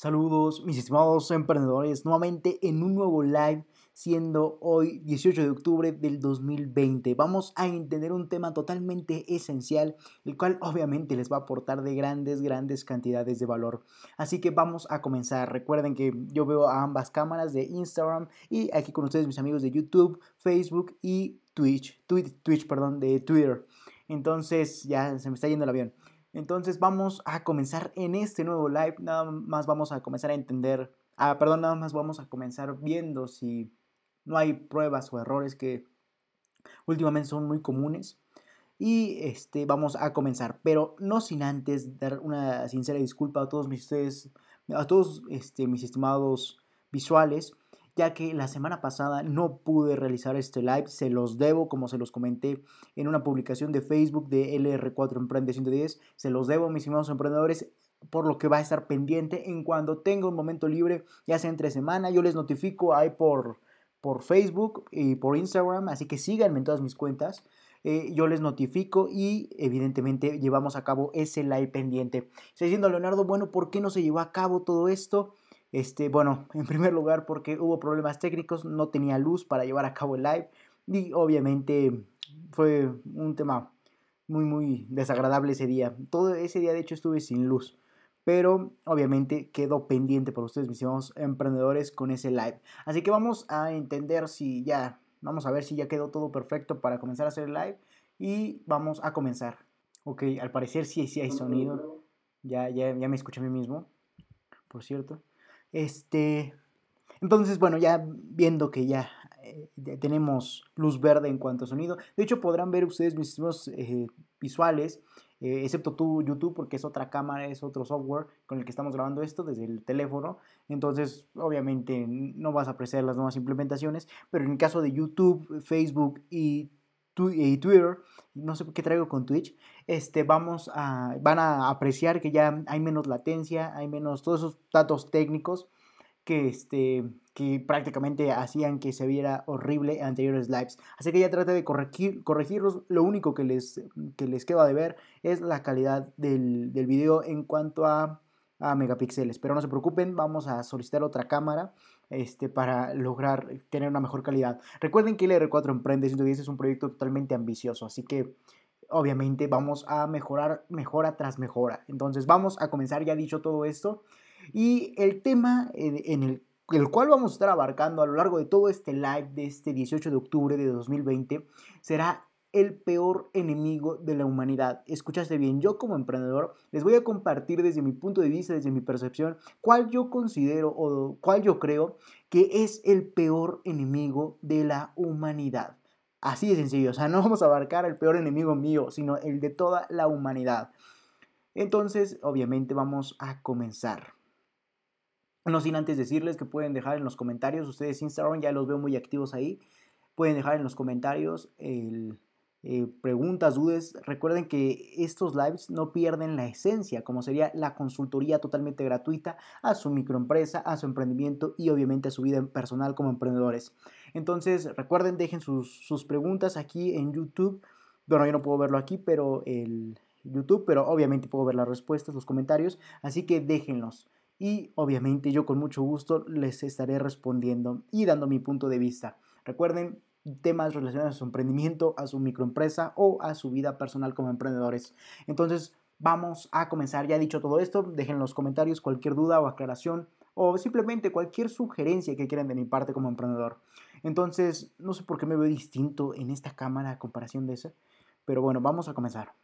Saludos mis estimados emprendedores, nuevamente en un nuevo live, siendo hoy 18 de octubre del 2020. Vamos a entender un tema totalmente esencial, el cual obviamente les va a aportar de grandes, grandes cantidades de valor. Así que vamos a comenzar. Recuerden que yo veo a ambas cámaras de Instagram y aquí con ustedes mis amigos de YouTube, Facebook y Twitch, Twitch, perdón, de Twitter. Entonces ya se me está yendo el avión. Entonces vamos a comenzar en este nuevo live. Nada más vamos a comenzar a entender. Ah, perdón, nada más vamos a comenzar viendo si no hay pruebas o errores que últimamente son muy comunes. Y este, vamos a comenzar, pero no sin antes dar una sincera disculpa a todos mis, ustedes, a todos este, mis estimados visuales ya que la semana pasada no pude realizar este live, se los debo, como se los comenté en una publicación de Facebook de LR4 Emprende 110, se los debo, mis estimados emprendedores, por lo que va a estar pendiente en cuando tenga un momento libre, ya sea entre semana, yo les notifico ahí por, por Facebook y por Instagram, así que síganme en todas mis cuentas. Eh, yo les notifico y evidentemente llevamos a cabo ese live pendiente. Estoy diciendo Leonardo, bueno, ¿por qué no se llevó a cabo todo esto? Este, bueno, en primer lugar porque hubo problemas técnicos, no tenía luz para llevar a cabo el live y obviamente fue un tema muy muy desagradable ese día. Todo ese día de hecho estuve sin luz, pero obviamente quedó pendiente por ustedes mis amados emprendedores con ese live. Así que vamos a entender si ya, vamos a ver si ya quedó todo perfecto para comenzar a hacer el live y vamos a comenzar. Ok, al parecer sí, sí hay sonido. Ya, ya, ya me escuché a mí mismo, por cierto. Este, entonces, bueno, ya viendo que ya, eh, tenemos luz verde en cuanto a sonido, de hecho podrán ver ustedes mis eh, visuales, eh, excepto tu YouTube, porque es otra cámara, es otro software con el que estamos grabando esto desde el teléfono. Entonces, obviamente no vas a apreciar las nuevas implementaciones, pero en el caso de YouTube, Facebook y y Twitter, no sé qué traigo con Twitch, este, vamos a, van a apreciar que ya hay menos latencia, hay menos todos esos datos técnicos que, este, que prácticamente hacían que se viera horrible en anteriores lives. Así que ya trate de corregir, corregirlos. Lo único que les, que les queda de ver es la calidad del, del video en cuanto a, a megapíxeles. Pero no se preocupen, vamos a solicitar otra cámara este, para lograr tener una mejor calidad. Recuerden que el R4 Emprende 110 es un proyecto totalmente ambicioso, así que obviamente vamos a mejorar mejora tras mejora. Entonces vamos a comenzar ya dicho todo esto y el tema en el, el cual vamos a estar abarcando a lo largo de todo este live de este 18 de octubre de 2020 será el peor enemigo de la humanidad. Escuchaste bien, yo como emprendedor les voy a compartir desde mi punto de vista, desde mi percepción, cuál yo considero o cuál yo creo que es el peor enemigo de la humanidad. Así de sencillo, o sea, no vamos a abarcar el peor enemigo mío, sino el de toda la humanidad. Entonces, obviamente vamos a comenzar. No sin antes decirles que pueden dejar en los comentarios, ustedes Instagram ya los veo muy activos ahí, pueden dejar en los comentarios el, eh, preguntas, dudas, recuerden que estos lives no pierden la esencia, como sería la consultoría totalmente gratuita a su microempresa, a su emprendimiento y obviamente a su vida personal como emprendedores. Entonces, recuerden, dejen sus, sus preguntas aquí en YouTube. Bueno, yo no puedo verlo aquí, pero el YouTube, pero obviamente puedo ver las respuestas, los comentarios, así que déjenlos. Y obviamente yo con mucho gusto les estaré respondiendo y dando mi punto de vista. Recuerden, temas relacionados a su emprendimiento, a su microempresa o a su vida personal como emprendedores. Entonces, vamos a comenzar. Ya dicho todo esto, dejen en los comentarios cualquier duda o aclaración o simplemente cualquier sugerencia que quieran de mi parte como emprendedor. Entonces, no sé por qué me veo distinto en esta cámara a comparación de esa, pero bueno, vamos a comenzar.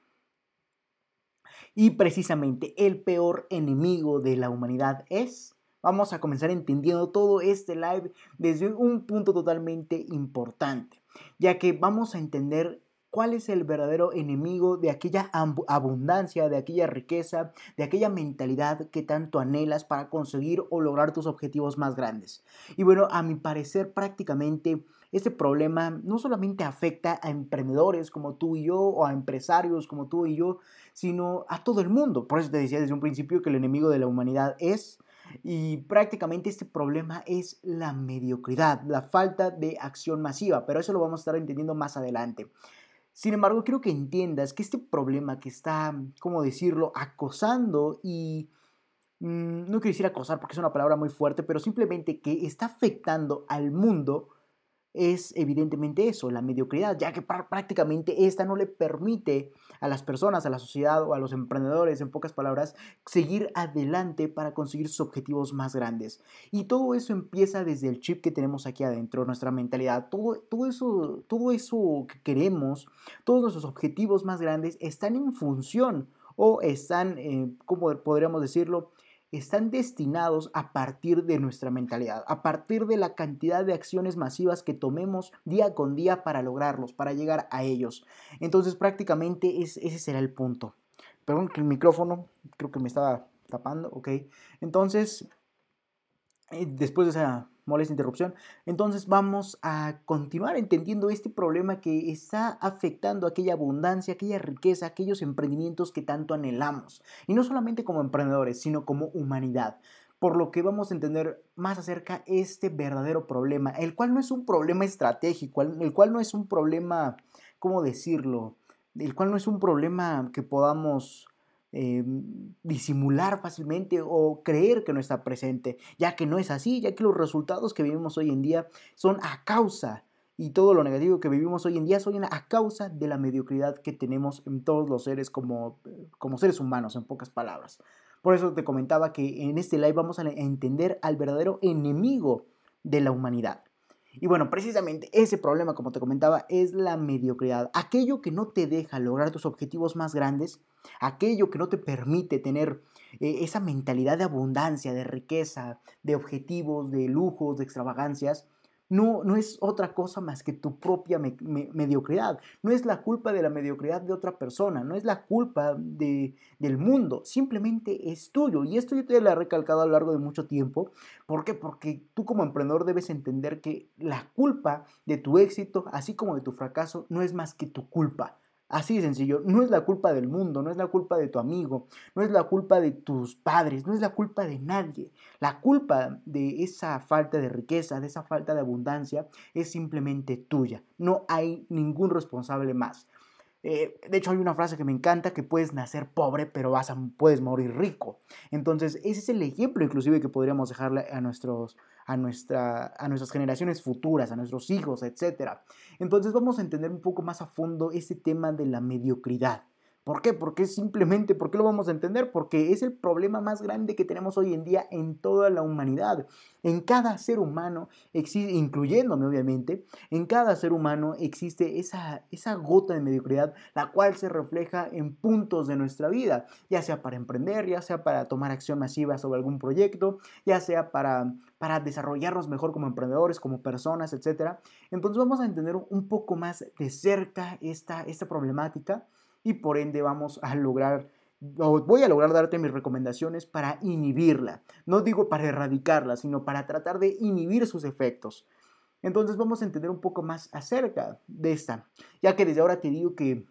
Y precisamente el peor enemigo de la humanidad es Vamos a comenzar entendiendo todo este live desde un punto totalmente importante, ya que vamos a entender cuál es el verdadero enemigo de aquella abundancia, de aquella riqueza, de aquella mentalidad que tanto anhelas para conseguir o lograr tus objetivos más grandes. Y bueno, a mi parecer prácticamente este problema no solamente afecta a emprendedores como tú y yo o a empresarios como tú y yo, sino a todo el mundo. Por eso te decía desde un principio que el enemigo de la humanidad es y prácticamente este problema es la mediocridad, la falta de acción masiva, pero eso lo vamos a estar entendiendo más adelante. Sin embargo, quiero que entiendas que este problema que está, ¿cómo decirlo?, acosando y mm, no quiero decir acosar porque es una palabra muy fuerte, pero simplemente que está afectando al mundo es evidentemente eso, la mediocridad, ya que prácticamente esta no le permite a las personas, a la sociedad o a los emprendedores, en pocas palabras, seguir adelante para conseguir sus objetivos más grandes. Y todo eso empieza desde el chip que tenemos aquí adentro, nuestra mentalidad, todo, todo, eso, todo eso que queremos, todos nuestros objetivos más grandes están en función o están, eh, como podríamos decirlo, están destinados a partir de nuestra mentalidad, a partir de la cantidad de acciones masivas que tomemos día con día para lograrlos, para llegar a ellos. Entonces prácticamente ese será el punto. Perdón que el micrófono creo que me estaba tapando, ok. Entonces, eh, después de esa molesta interrupción. Entonces vamos a continuar entendiendo este problema que está afectando aquella abundancia, aquella riqueza, aquellos emprendimientos que tanto anhelamos. Y no solamente como emprendedores, sino como humanidad. Por lo que vamos a entender más acerca este verdadero problema, el cual no es un problema estratégico, el cual no es un problema, ¿cómo decirlo? El cual no es un problema que podamos eh, disimular fácilmente o creer que no está presente, ya que no es así, ya que los resultados que vivimos hoy en día son a causa y todo lo negativo que vivimos hoy en día son a causa de la mediocridad que tenemos en todos los seres como, como seres humanos, en pocas palabras. Por eso te comentaba que en este live vamos a entender al verdadero enemigo de la humanidad. Y bueno, precisamente ese problema, como te comentaba, es la mediocridad. Aquello que no te deja lograr tus objetivos más grandes, aquello que no te permite tener eh, esa mentalidad de abundancia, de riqueza, de objetivos, de lujos, de extravagancias, no, no es otra cosa más que tu propia mediocridad. No es la culpa de la mediocridad de otra persona, no es la culpa de, del mundo, simplemente es tuyo. Y esto yo te lo he recalcado a lo largo de mucho tiempo. ¿Por qué? Porque tú como emprendedor debes entender que la culpa de tu éxito, así como de tu fracaso, no es más que tu culpa. Así de sencillo, no es la culpa del mundo, no es la culpa de tu amigo, no es la culpa de tus padres, no es la culpa de nadie. La culpa de esa falta de riqueza, de esa falta de abundancia, es simplemente tuya. No hay ningún responsable más. Eh, de hecho, hay una frase que me encanta, que puedes nacer pobre, pero vas a, puedes morir rico. Entonces, ese es el ejemplo inclusive que podríamos dejarle a, nuestros, a, nuestra, a nuestras generaciones futuras, a nuestros hijos, etc. Entonces, vamos a entender un poco más a fondo ese tema de la mediocridad. ¿Por qué? Porque simplemente, ¿por qué lo vamos a entender? Porque es el problema más grande que tenemos hoy en día en toda la humanidad. En cada ser humano, incluyéndome obviamente, en cada ser humano existe esa, esa gota de mediocridad, la cual se refleja en puntos de nuestra vida, ya sea para emprender, ya sea para tomar acción masiva sobre algún proyecto, ya sea para, para desarrollarnos mejor como emprendedores, como personas, etc. Entonces vamos a entender un poco más de cerca esta, esta problemática y por ende vamos a lograr o voy a lograr darte mis recomendaciones para inhibirla. No digo para erradicarla, sino para tratar de inhibir sus efectos. Entonces vamos a entender un poco más acerca de esta, ya que desde ahora te digo que,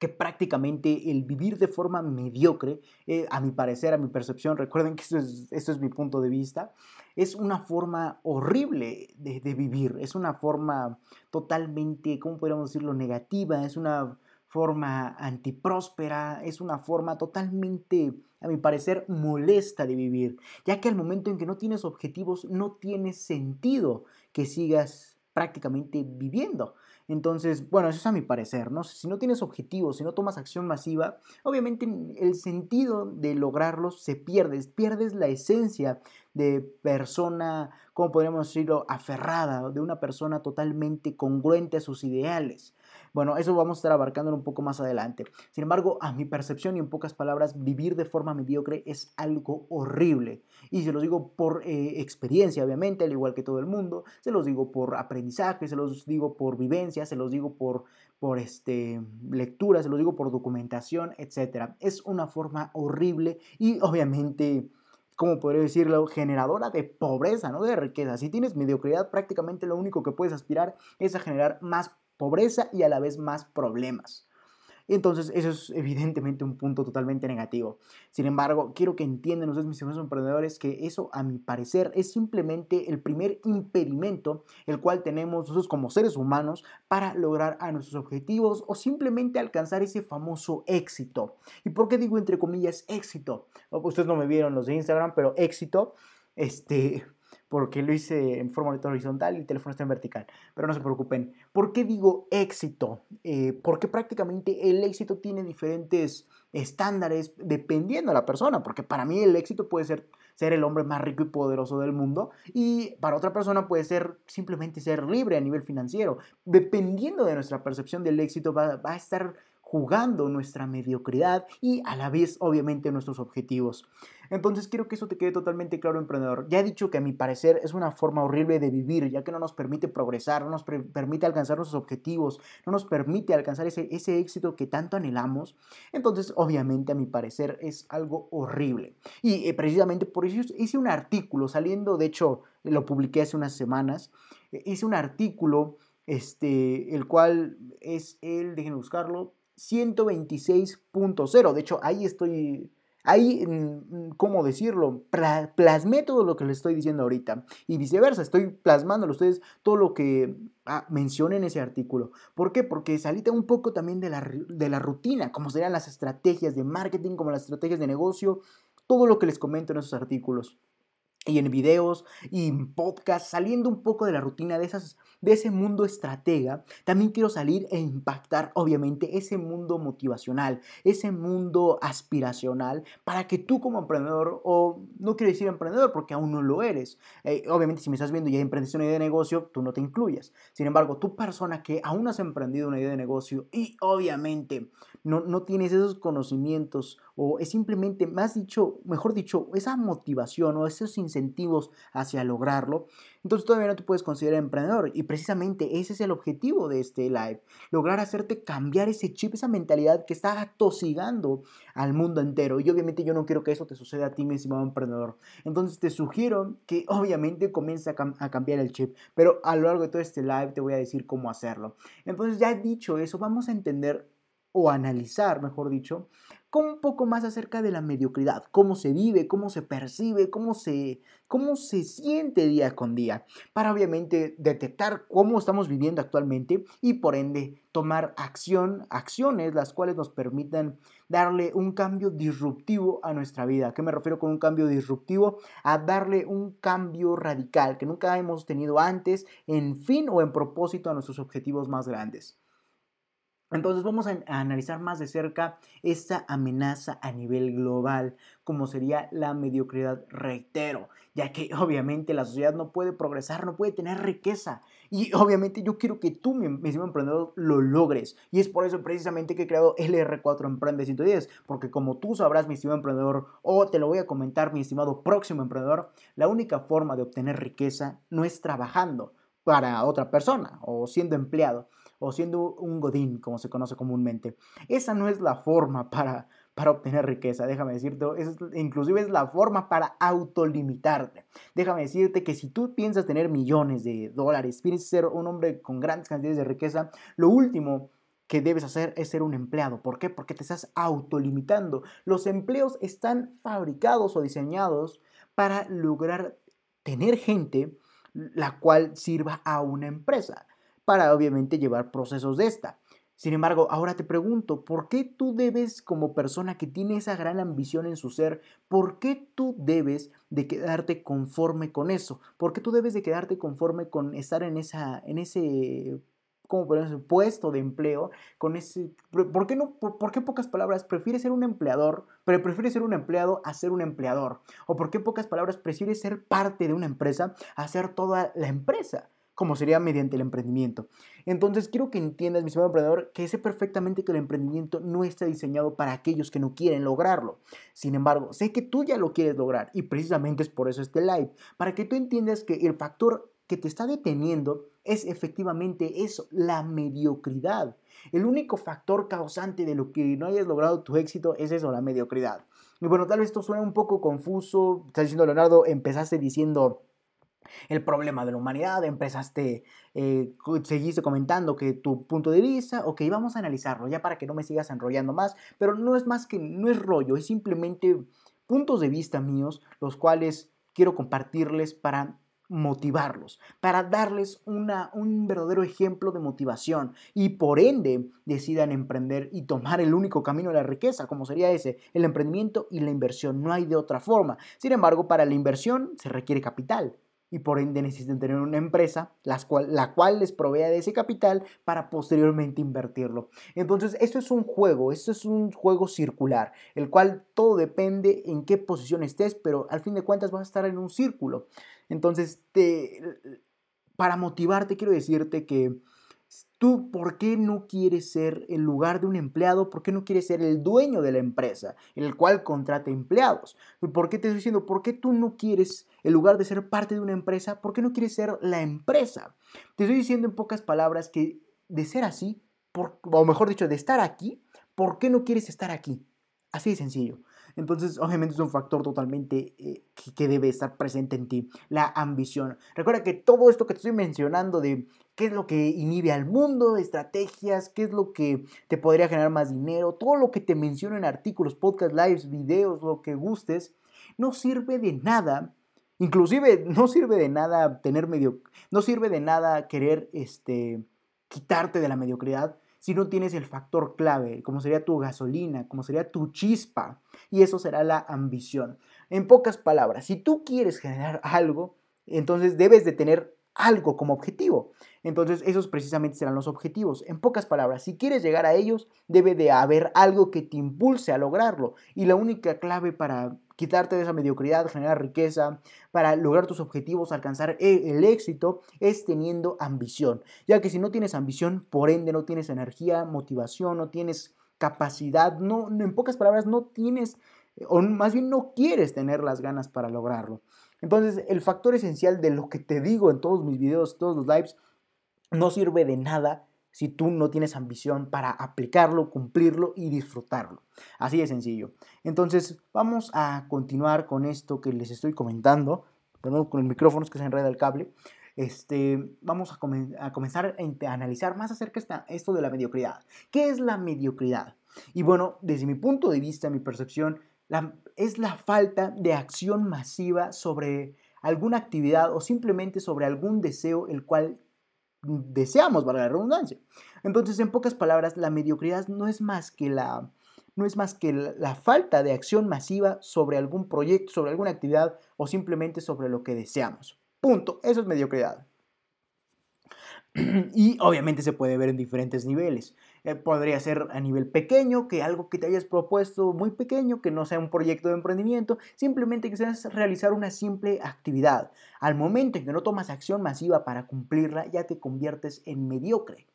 que prácticamente el vivir de forma mediocre, eh, a mi parecer, a mi percepción, recuerden que esto es, esto es mi punto de vista, es una forma horrible de, de vivir, es una forma totalmente, ¿cómo podríamos decirlo?, negativa, es una forma antipróspera, es una forma totalmente, a mi parecer, molesta de vivir, ya que al momento en que no tienes objetivos no tiene sentido que sigas prácticamente viviendo. Entonces, bueno, eso es a mi parecer, ¿no? Si no tienes objetivos, si no tomas acción masiva, obviamente el sentido de lograrlos se pierde, pierdes la esencia de persona, ¿cómo podríamos decirlo?, aferrada, de una persona totalmente congruente a sus ideales. Bueno, eso vamos a estar abarcándolo un poco más adelante. Sin embargo, a mi percepción y en pocas palabras, vivir de forma mediocre es algo horrible. Y se los digo por eh, experiencia, obviamente, al igual que todo el mundo. Se los digo por aprendizaje, se los digo por vivencia, se los digo por, por este, lectura, se los digo por documentación, etc. Es una forma horrible y obviamente... ¿cómo podría decirlo? Generadora de pobreza, no de riqueza. Si tienes mediocridad, prácticamente lo único que puedes aspirar es a generar más pobreza y a la vez más problemas. Entonces, eso es evidentemente un punto totalmente negativo. Sin embargo, quiero que entiendan ustedes, mis hermanos emprendedores, que eso, a mi parecer, es simplemente el primer impedimento el cual tenemos nosotros como seres humanos para lograr a nuestros objetivos o simplemente alcanzar ese famoso éxito. ¿Y por qué digo entre comillas éxito? Ustedes no me vieron los de Instagram, pero éxito, este, porque lo hice en forma horizontal y el teléfono está en vertical. Pero no se preocupen. ¿Por qué digo éxito? Eh, porque prácticamente el éxito tiene diferentes estándares dependiendo de la persona. Porque para mí el éxito puede ser ser el hombre más rico y poderoso del mundo y para otra persona puede ser simplemente ser libre a nivel financiero. Dependiendo de nuestra percepción del éxito va, va a estar jugando nuestra mediocridad y a la vez obviamente nuestros objetivos. Entonces quiero que eso te quede totalmente claro, emprendedor. Ya he dicho que a mi parecer es una forma horrible de vivir, ya que no nos permite progresar, no nos permite alcanzar nuestros objetivos, no nos permite alcanzar ese, ese éxito que tanto anhelamos. Entonces, obviamente, a mi parecer es algo horrible. Y eh, precisamente por eso hice un artículo saliendo, de hecho, lo publiqué hace unas semanas, eh, hice un artículo, este, el cual es el, déjenme buscarlo, 126.0. De hecho, ahí estoy, ahí, mm, ¿cómo decirlo? Plasmé todo lo que les estoy diciendo ahorita. Y viceversa, estoy plasmando a ustedes todo lo que ah, mencioné en ese artículo. ¿Por qué? Porque salí un poco también de la, de la rutina, como serían las estrategias de marketing, como las estrategias de negocio, todo lo que les comento en esos artículos y en videos y en podcasts, saliendo un poco de la rutina de, esas, de ese mundo estratega, también quiero salir e impactar obviamente ese mundo motivacional, ese mundo aspiracional, para que tú como emprendedor, o no quiero decir emprendedor porque aún no lo eres, eh, obviamente si me estás viendo y ya emprendiste una idea de negocio, tú no te incluyas. Sin embargo, tú persona que aún has emprendido una idea de negocio y obviamente no, no tienes esos conocimientos o es simplemente, más dicho, mejor dicho, esa motivación o esos incentivos hacia lograrlo, entonces todavía no te puedes considerar emprendedor. Y precisamente ese es el objetivo de este live, lograr hacerte cambiar ese chip, esa mentalidad que está atosigando al mundo entero. Y obviamente yo no quiero que eso te suceda a ti, mi estimado emprendedor. Entonces te sugiero que obviamente comiences a, a cambiar el chip, pero a lo largo de todo este live te voy a decir cómo hacerlo. Entonces ya dicho eso, vamos a entender o analizar, mejor dicho, con un poco más acerca de la mediocridad, cómo se vive, cómo se percibe, cómo se, cómo se siente día con día, para obviamente detectar cómo estamos viviendo actualmente y por ende tomar acción, acciones las cuales nos permitan darle un cambio disruptivo a nuestra vida. ¿A qué me refiero con un cambio disruptivo? A darle un cambio radical que nunca hemos tenido antes en fin o en propósito a nuestros objetivos más grandes. Entonces vamos a, analizar más de cerca esta amenaza a nivel global, como sería la mediocridad, reitero, ya que obviamente la sociedad no puede progresar, no puede tener riqueza. Y obviamente yo quiero que tú, mi, estimado emprendedor, lo logres. Y es por eso precisamente que he creado LR4 Emprende 110, porque como tú sabrás, mi estimado emprendedor, o te lo voy a comentar, mi estimado próximo emprendedor, la única forma de obtener riqueza no es trabajando para otra persona o siendo empleado o siendo un godín, como se conoce comúnmente. Esa no es la forma para, para obtener riqueza, déjame decirte, es, inclusive es la forma para autolimitarte. Déjame decirte que si tú piensas tener millones de dólares, piensas ser un hombre con grandes cantidades de riqueza, lo último que debes hacer es ser un empleado. ¿Por qué? Porque te estás autolimitando. Los empleos están fabricados o diseñados para lograr tener gente la cual sirva a una empresa para obviamente llevar procesos de esta. Sin embargo, ahora te pregunto, ¿por qué tú debes, como persona que tiene esa gran ambición en su ser, por qué tú debes de quedarte conforme con eso? ¿Por qué tú debes de quedarte conforme con estar en, esa, en ese puesto de empleo, con ese, ¿por qué no, por, qué pocas palabras prefieres ser un empleador, pero prefieres ser un empleado a ser un empleador? ¿O por qué pocas palabras prefieres ser parte de una empresa a ser toda la empresa? Como sería mediante el emprendimiento. Entonces quiero que entiendas, mi estimado emprendedor, que sé perfectamente que el emprendimiento no está diseñado para aquellos que no quieren lograrlo. Sin embargo, sé que tú ya lo quieres lograr y precisamente es por eso este live, para que tú entiendas que el factor que te está deteniendo es efectivamente eso, la mediocridad. El único factor causante de lo que no hayas logrado tu éxito es eso, la mediocridad. Y bueno, tal vez esto suena un poco confuso. Está diciendo Leonardo, empezaste diciendo el problema de la humanidad, empezaste, eh, seguiste comentando que tu punto de vista, ok, vamos a analizarlo ya para que no me sigas enrollando más, pero no es más que, no es rollo, es simplemente puntos de vista míos, los cuales quiero compartirles para motivarlos, para darles una, un verdadero ejemplo de motivación y por ende decidan emprender y tomar el único camino de la riqueza, como sería ese, el emprendimiento y la inversión. No hay de otra forma. Sin embargo, para la inversión se requiere capital y por ende necesitan tener una empresa cual, la cual les provea de ese capital para posteriormente invertirlo. Entonces, esto es un juego, esto es un juego circular, el cual todo depende en qué posición estés, pero al fin de cuentas vas a estar en un círculo. Entonces, te, para motivarte, quiero decirte que Tú, ¿por qué no quieres ser el lugar de un empleado? ¿Por qué no quieres ser el dueño de la empresa, el cual contrata empleados? ¿Por qué te estoy diciendo, por qué tú no quieres, el lugar de ser parte de una empresa, por qué no quieres ser la empresa? Te estoy diciendo en pocas palabras que de ser así, o mejor dicho, de estar aquí, ¿por qué no quieres estar aquí? Así de sencillo. Entonces, obviamente es un factor totalmente eh, que, debe estar presente en ti, la ambición. Recuerda que todo esto que te estoy mencionando de qué es lo que inhibe al mundo, estrategias, qué es lo que te podría generar más dinero, todo lo que te menciono en artículos, podcast, lives, videos, lo que gustes, no sirve de nada. Inclusive no sirve de nada tener medio, no sirve de nada querer este, quitarte de la mediocridad si no tienes el factor clave, como sería tu gasolina, como sería tu chispa, y eso será la ambición. En pocas palabras, si tú quieres generar algo, entonces debes de tener algo como objetivo. Entonces, esos precisamente serán los objetivos. En pocas palabras, si quieres llegar a ellos, debe de haber algo que te impulse a lograrlo. Y la única clave para quitarte de esa mediocridad, generar riqueza, para lograr tus objetivos, alcanzar e, el éxito, es teniendo ambición. Ya que si no tienes ambición, por ende no tienes energía, motivación, no tienes capacidad, no, en pocas palabras, no tienes, o más bien no quieres tener las ganas para lograrlo. Entonces, el factor esencial de lo que te digo en todos mis videos, todos los lives, no sirve de nada si tú no tienes ambición para aplicarlo, cumplirlo y disfrutarlo. Así de sencillo. Entonces, vamos a continuar con esto que les estoy comentando. Perdón, con el micrófono que se enreda el cable. Este, vamos a, comenzar a, analizar más acerca de esto de la mediocridad. ¿Qué es la mediocridad? Y bueno, desde mi punto de vista, mi percepción, es la falta de acción masiva sobre alguna actividad o simplemente sobre algún deseo el cual deseamos, para la redundancia. Entonces, en pocas palabras, la mediocridad no es más que la, no es más que la, falta de acción masiva sobre algún proyecto, sobre alguna actividad o simplemente sobre lo que deseamos. Punto. Eso es mediocridad. Y obviamente se puede ver en diferentes niveles. Eh, podría ser a nivel pequeño, que algo que te hayas propuesto muy pequeño, que no sea un proyecto de emprendimiento, simplemente que seas realizar una simple actividad. Al momento en que no tomas acción masiva para cumplirla, ya te conviertes en mediocre.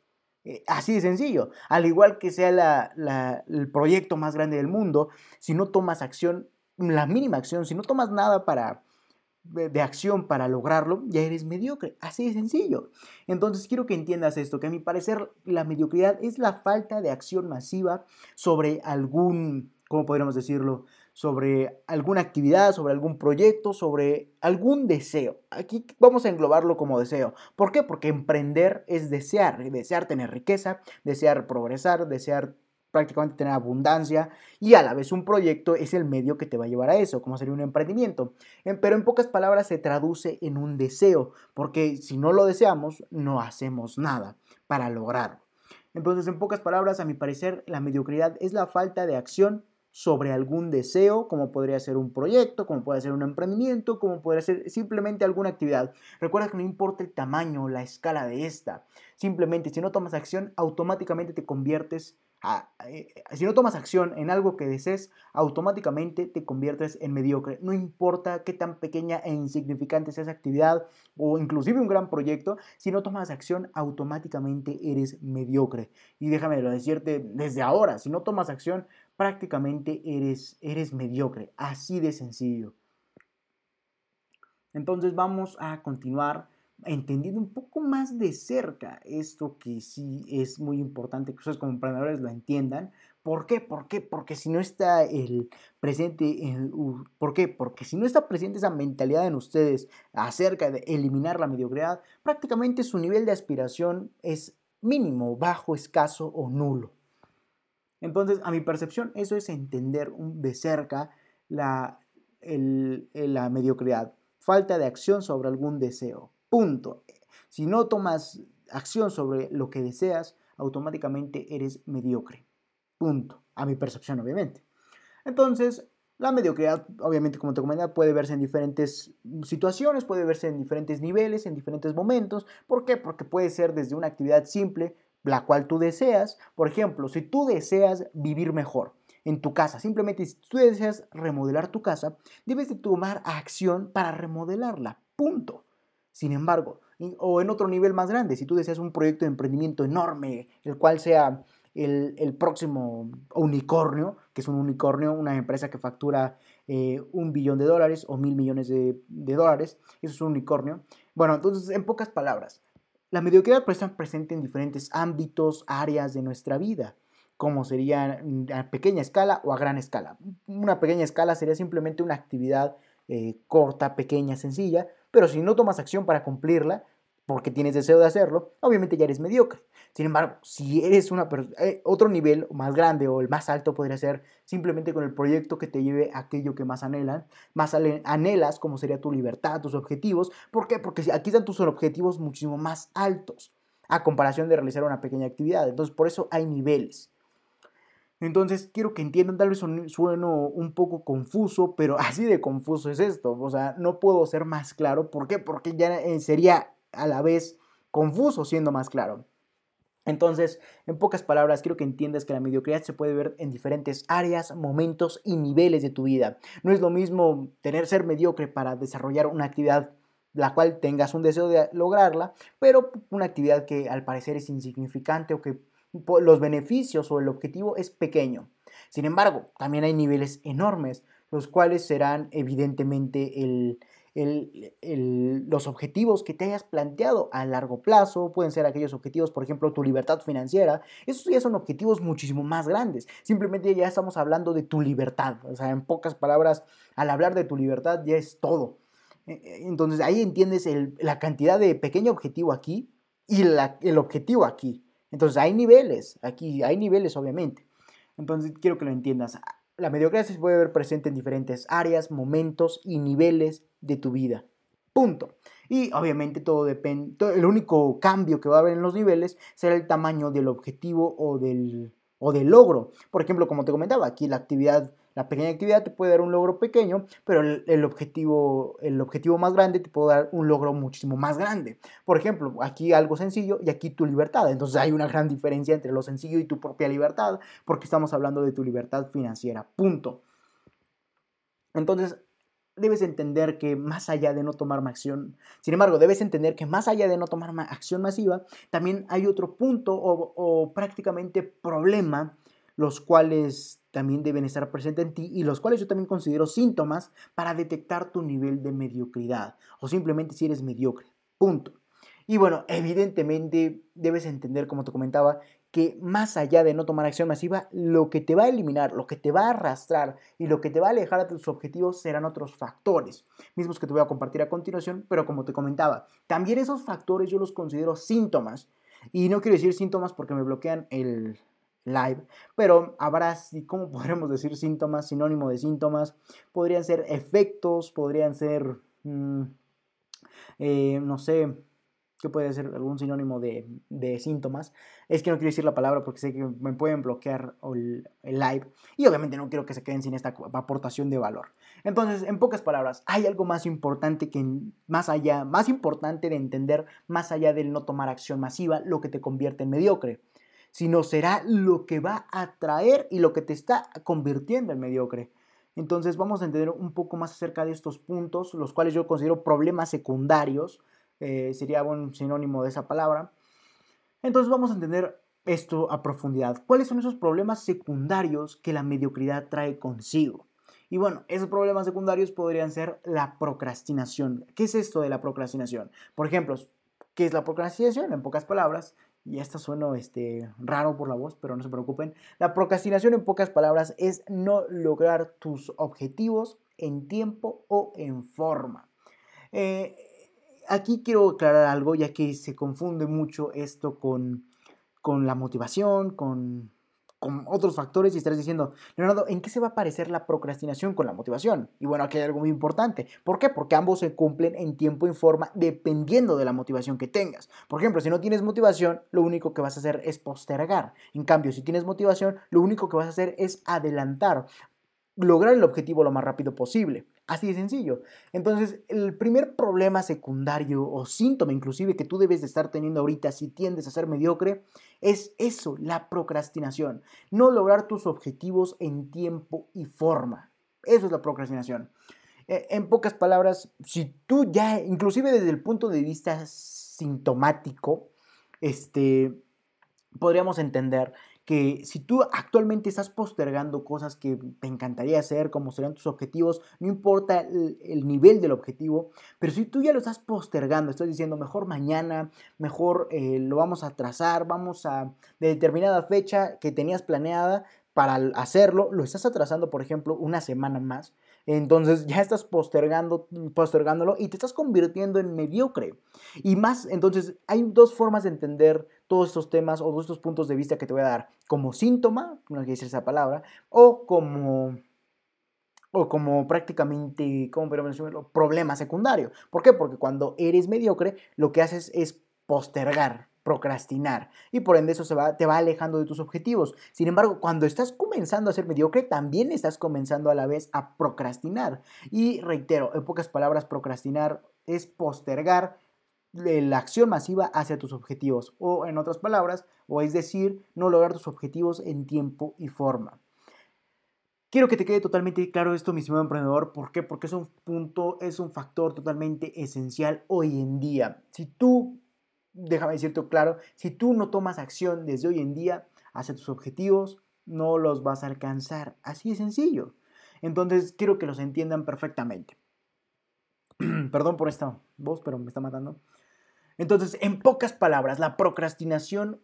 Eh, así de sencillo. Al igual que sea el proyecto más grande del mundo, si no tomas acción, la mínima acción, si no tomas nada para de acción para lograrlo, ya eres mediocre. Así de sencillo. Entonces quiero que entiendas esto, que a mi parecer la mediocridad es la falta de acción masiva sobre algún, ¿cómo podríamos decirlo? Sobre alguna actividad, sobre algún proyecto, sobre algún deseo. Aquí vamos a englobarlo como deseo. ¿Por qué? Porque emprender es desear, desear tener riqueza, desear progresar, desear prácticamente tener abundancia y a la vez un proyecto es el medio que te va a llevar a eso, como sería un emprendimiento. Pero en pocas palabras se traduce en un deseo, porque si no lo deseamos, no hacemos nada para lograrlo. Entonces, en pocas palabras, a mi parecer, la mediocridad es la falta de acción sobre algún deseo, como podría ser un proyecto, como puede ser un emprendimiento, como podría ser simplemente alguna actividad. Recuerda que no importa el tamaño, la escala de esta. Simplemente, si no tomas acción, automáticamente te conviertes si no tomas acción en algo que desees, automáticamente te conviertes en mediocre. No importa qué tan pequeña e insignificante sea esa actividad o inclusive un gran proyecto, si no tomas acción, automáticamente eres mediocre. Y déjame decirte desde ahora, si no tomas acción, prácticamente eres, eres mediocre. Así de sencillo. Entonces vamos a continuar entendiendo un poco más de cerca esto que sí es muy importante que ustedes como emprendedores lo entiendan, ¿Por qué? ¿Por qué? Porque si no está el presente, ¿por qué? Porque si no está presente esa mentalidad en ustedes acerca de eliminar la mediocridad, prácticamente su nivel de aspiración es mínimo, bajo, escaso o nulo. Entonces, a mi percepción, eso es entender de cerca la, la mediocridad. Falta de acción sobre algún deseo. Punto. Si no tomas acción sobre lo que deseas, automáticamente eres mediocre. Punto. A mi percepción, obviamente. Entonces, la mediocridad, obviamente, como te comentaba, puede verse en diferentes situaciones, puede verse en diferentes niveles, en diferentes momentos. ¿Por qué? Porque puede ser desde una actividad simple, la cual tú deseas. Por ejemplo, si tú deseas vivir mejor en tu casa, simplemente si tú deseas remodelar tu casa, debes de tomar acción para remodelarla. Punto. Sin embargo, o en otro nivel más grande, si tú deseas un proyecto de emprendimiento enorme, el cual sea el, próximo unicornio, que es un unicornio, una empresa que factura eh, un billón de dólares o mil millones de, dólares, eso es un unicornio. Bueno, entonces, en pocas palabras, la mediocridad puede estar presente en diferentes ámbitos, áreas de nuestra vida, como sería a pequeña escala o a gran escala. Una pequeña escala sería simplemente una actividad eh, corta, pequeña, sencilla, pero si no tomas acción para cumplirla, porque tienes deseo de hacerlo, obviamente ya eres mediocre. Sin embargo, si eres una eh, otro nivel más grande o el más alto podría ser simplemente con el proyecto que te lleve a aquello que más anhelan, más anhelas, como sería tu libertad, tus objetivos. ¿Por qué? Porque aquí están tus objetivos muchísimo más altos a comparación de realizar una pequeña actividad. Entonces, por eso hay niveles. Entonces, quiero que entiendan, tal vez sueno un poco confuso, pero así de confuso es esto. O sea, no puedo ser más claro. ¿Por qué? Porque ya eh, sería a la vez confuso siendo más claro. Entonces, en pocas palabras, quiero que entiendas que la mediocridad se puede ver en diferentes áreas, momentos y niveles de tu vida. No es lo mismo tener ser mediocre para desarrollar una actividad la cual tengas un deseo de lograrla, pero una actividad que al parecer es insignificante o que los beneficios o el objetivo es pequeño. Sin embargo, también hay niveles enormes, los cuales serán evidentemente los objetivos que te hayas planteado a largo plazo, pueden ser aquellos objetivos, por ejemplo, tu libertad financiera, esos ya son objetivos muchísimo más grandes. Simplemente ya estamos hablando de tu libertad, o sea, en pocas palabras, al hablar de tu libertad ya es todo. E, e, entonces ahí entiendes la cantidad de pequeño objetivo aquí y el objetivo aquí. Entonces hay niveles, aquí hay niveles obviamente. Entonces quiero que lo entiendas. La mediocridad se puede ver presente en diferentes áreas, momentos y niveles de tu vida. Punto. Y obviamente todo depende, el único cambio que va a haber en los niveles será el tamaño del objetivo o del, o del logro. Por ejemplo, como te comentaba, aquí la actividad la pequeña actividad te puede dar un logro pequeño, pero el, objetivo, el objetivo más grande te puede dar un logro muchísimo más grande. Por ejemplo, aquí algo sencillo y aquí tu libertad. Entonces hay una gran diferencia entre lo sencillo y tu propia libertad, porque estamos hablando de tu libertad financiera. Punto. Entonces, debes entender que más allá de no tomar acción, sin embargo, debes entender que más allá de no tomar acción masiva, también hay otro punto o, o prácticamente problema, los cuales también deben estar presentes en ti y los cuales yo también considero síntomas para detectar tu nivel de mediocridad o simplemente si eres mediocre. Punto. Y bueno, evidentemente debes entender, como te comentaba, que más allá de no tomar acción masiva, lo que te va a eliminar, lo que te va a arrastrar y lo que te va a alejar de tus objetivos serán otros factores, mismos que te voy a compartir a continuación, pero como te comentaba, también esos factores yo los considero síntomas. Y no quiero decir síntomas porque me bloquean el, live, pero habrá, ¿cómo podremos decir síntomas? Sinónimo de síntomas. Podrían ser efectos, podrían ser, mm, eh, no sé, ¿qué puede ser algún sinónimo de, síntomas? Es que no quiero decir la palabra porque sé que me pueden bloquear el, el, live y obviamente no quiero que se queden sin esta aportación de valor. Entonces, en pocas palabras, hay algo más importante que más allá, más importante de entender, más allá del no tomar acción masiva, lo que te convierte en mediocre sino será lo que va a atraer y lo que te está convirtiendo en mediocre. Entonces vamos a entender un poco más acerca de estos puntos, los cuales yo considero problemas secundarios, eh, sería un sinónimo de esa palabra. Entonces vamos a entender esto a profundidad. ¿Cuáles son esos problemas secundarios que la mediocridad trae consigo? Y bueno, esos problemas secundarios podrían ser la procrastinación. ¿Qué es esto de la procrastinación? Por ejemplo, ¿qué es la procrastinación? En pocas palabras, y esto suena este, raro por la voz, pero no se preocupen. La procrastinación, en pocas palabras, es no lograr tus objetivos en tiempo o en forma. Eh, aquí quiero aclarar algo, ya que se confunde mucho esto con, con la motivación, con con otros factores y estarás diciendo, Leonardo, ¿en qué se va a parecer la procrastinación con la motivación? Y bueno, aquí hay algo muy importante. ¿Por qué? Porque ambos se cumplen en tiempo y forma dependiendo de la motivación que tengas. Por ejemplo, si no tienes motivación, lo único que vas a hacer es postergar. En cambio, si tienes motivación, lo único que vas a hacer es adelantar, lograr el objetivo lo más rápido posible. Así de sencillo. Entonces, el primer problema secundario o síntoma inclusive que tú debes de estar teniendo ahorita si tiendes a ser mediocre es eso, la procrastinación. No lograr tus objetivos en tiempo y forma. Eso es la procrastinación. E, en pocas palabras, si tú ya, inclusive desde el punto de vista sintomático, este, podríamos entender que si tú actualmente estás postergando cosas que te encantaría hacer, como serían tus objetivos, no importa el, nivel del objetivo, pero si tú ya lo estás postergando, estás diciendo mejor mañana, mejor eh, lo vamos a trazar, vamos a de determinada fecha que tenías planeada para hacerlo, lo estás atrasando, por ejemplo, una semana más. Entonces ya estás postergando, postergándolo y te estás convirtiendo en mediocre. Y más, entonces hay dos formas de entender todos estos temas o todos estos puntos de vista que te voy a dar. Como síntoma, no quiero decir esa palabra, o como o como prácticamente, ¿cómo decirlo? Problema secundario. ¿Por qué? Porque cuando eres mediocre, lo que haces es postergar, procrastinar y por ende eso se va, te va alejando de tus objetivos. Sin embargo, cuando estás comenzando a ser mediocre, también estás comenzando a la vez a procrastinar. Y reitero, en pocas palabras, procrastinar es postergar la acción masiva hacia tus objetivos o en otras palabras, o es decir, no lograr tus objetivos en tiempo y forma. Quiero que te quede totalmente claro esto, mi estimado emprendedor. ¿Por qué? Porque es un punto, es un factor totalmente esencial hoy en día. Si tú déjame decirte claro, si tú no tomas acción desde hoy en día hacia tus objetivos, no los vas a alcanzar. Así de sencillo. Entonces, quiero que los entiendan perfectamente. Perdón por esta voz, pero me está matando. Entonces, en pocas palabras, la procrastinación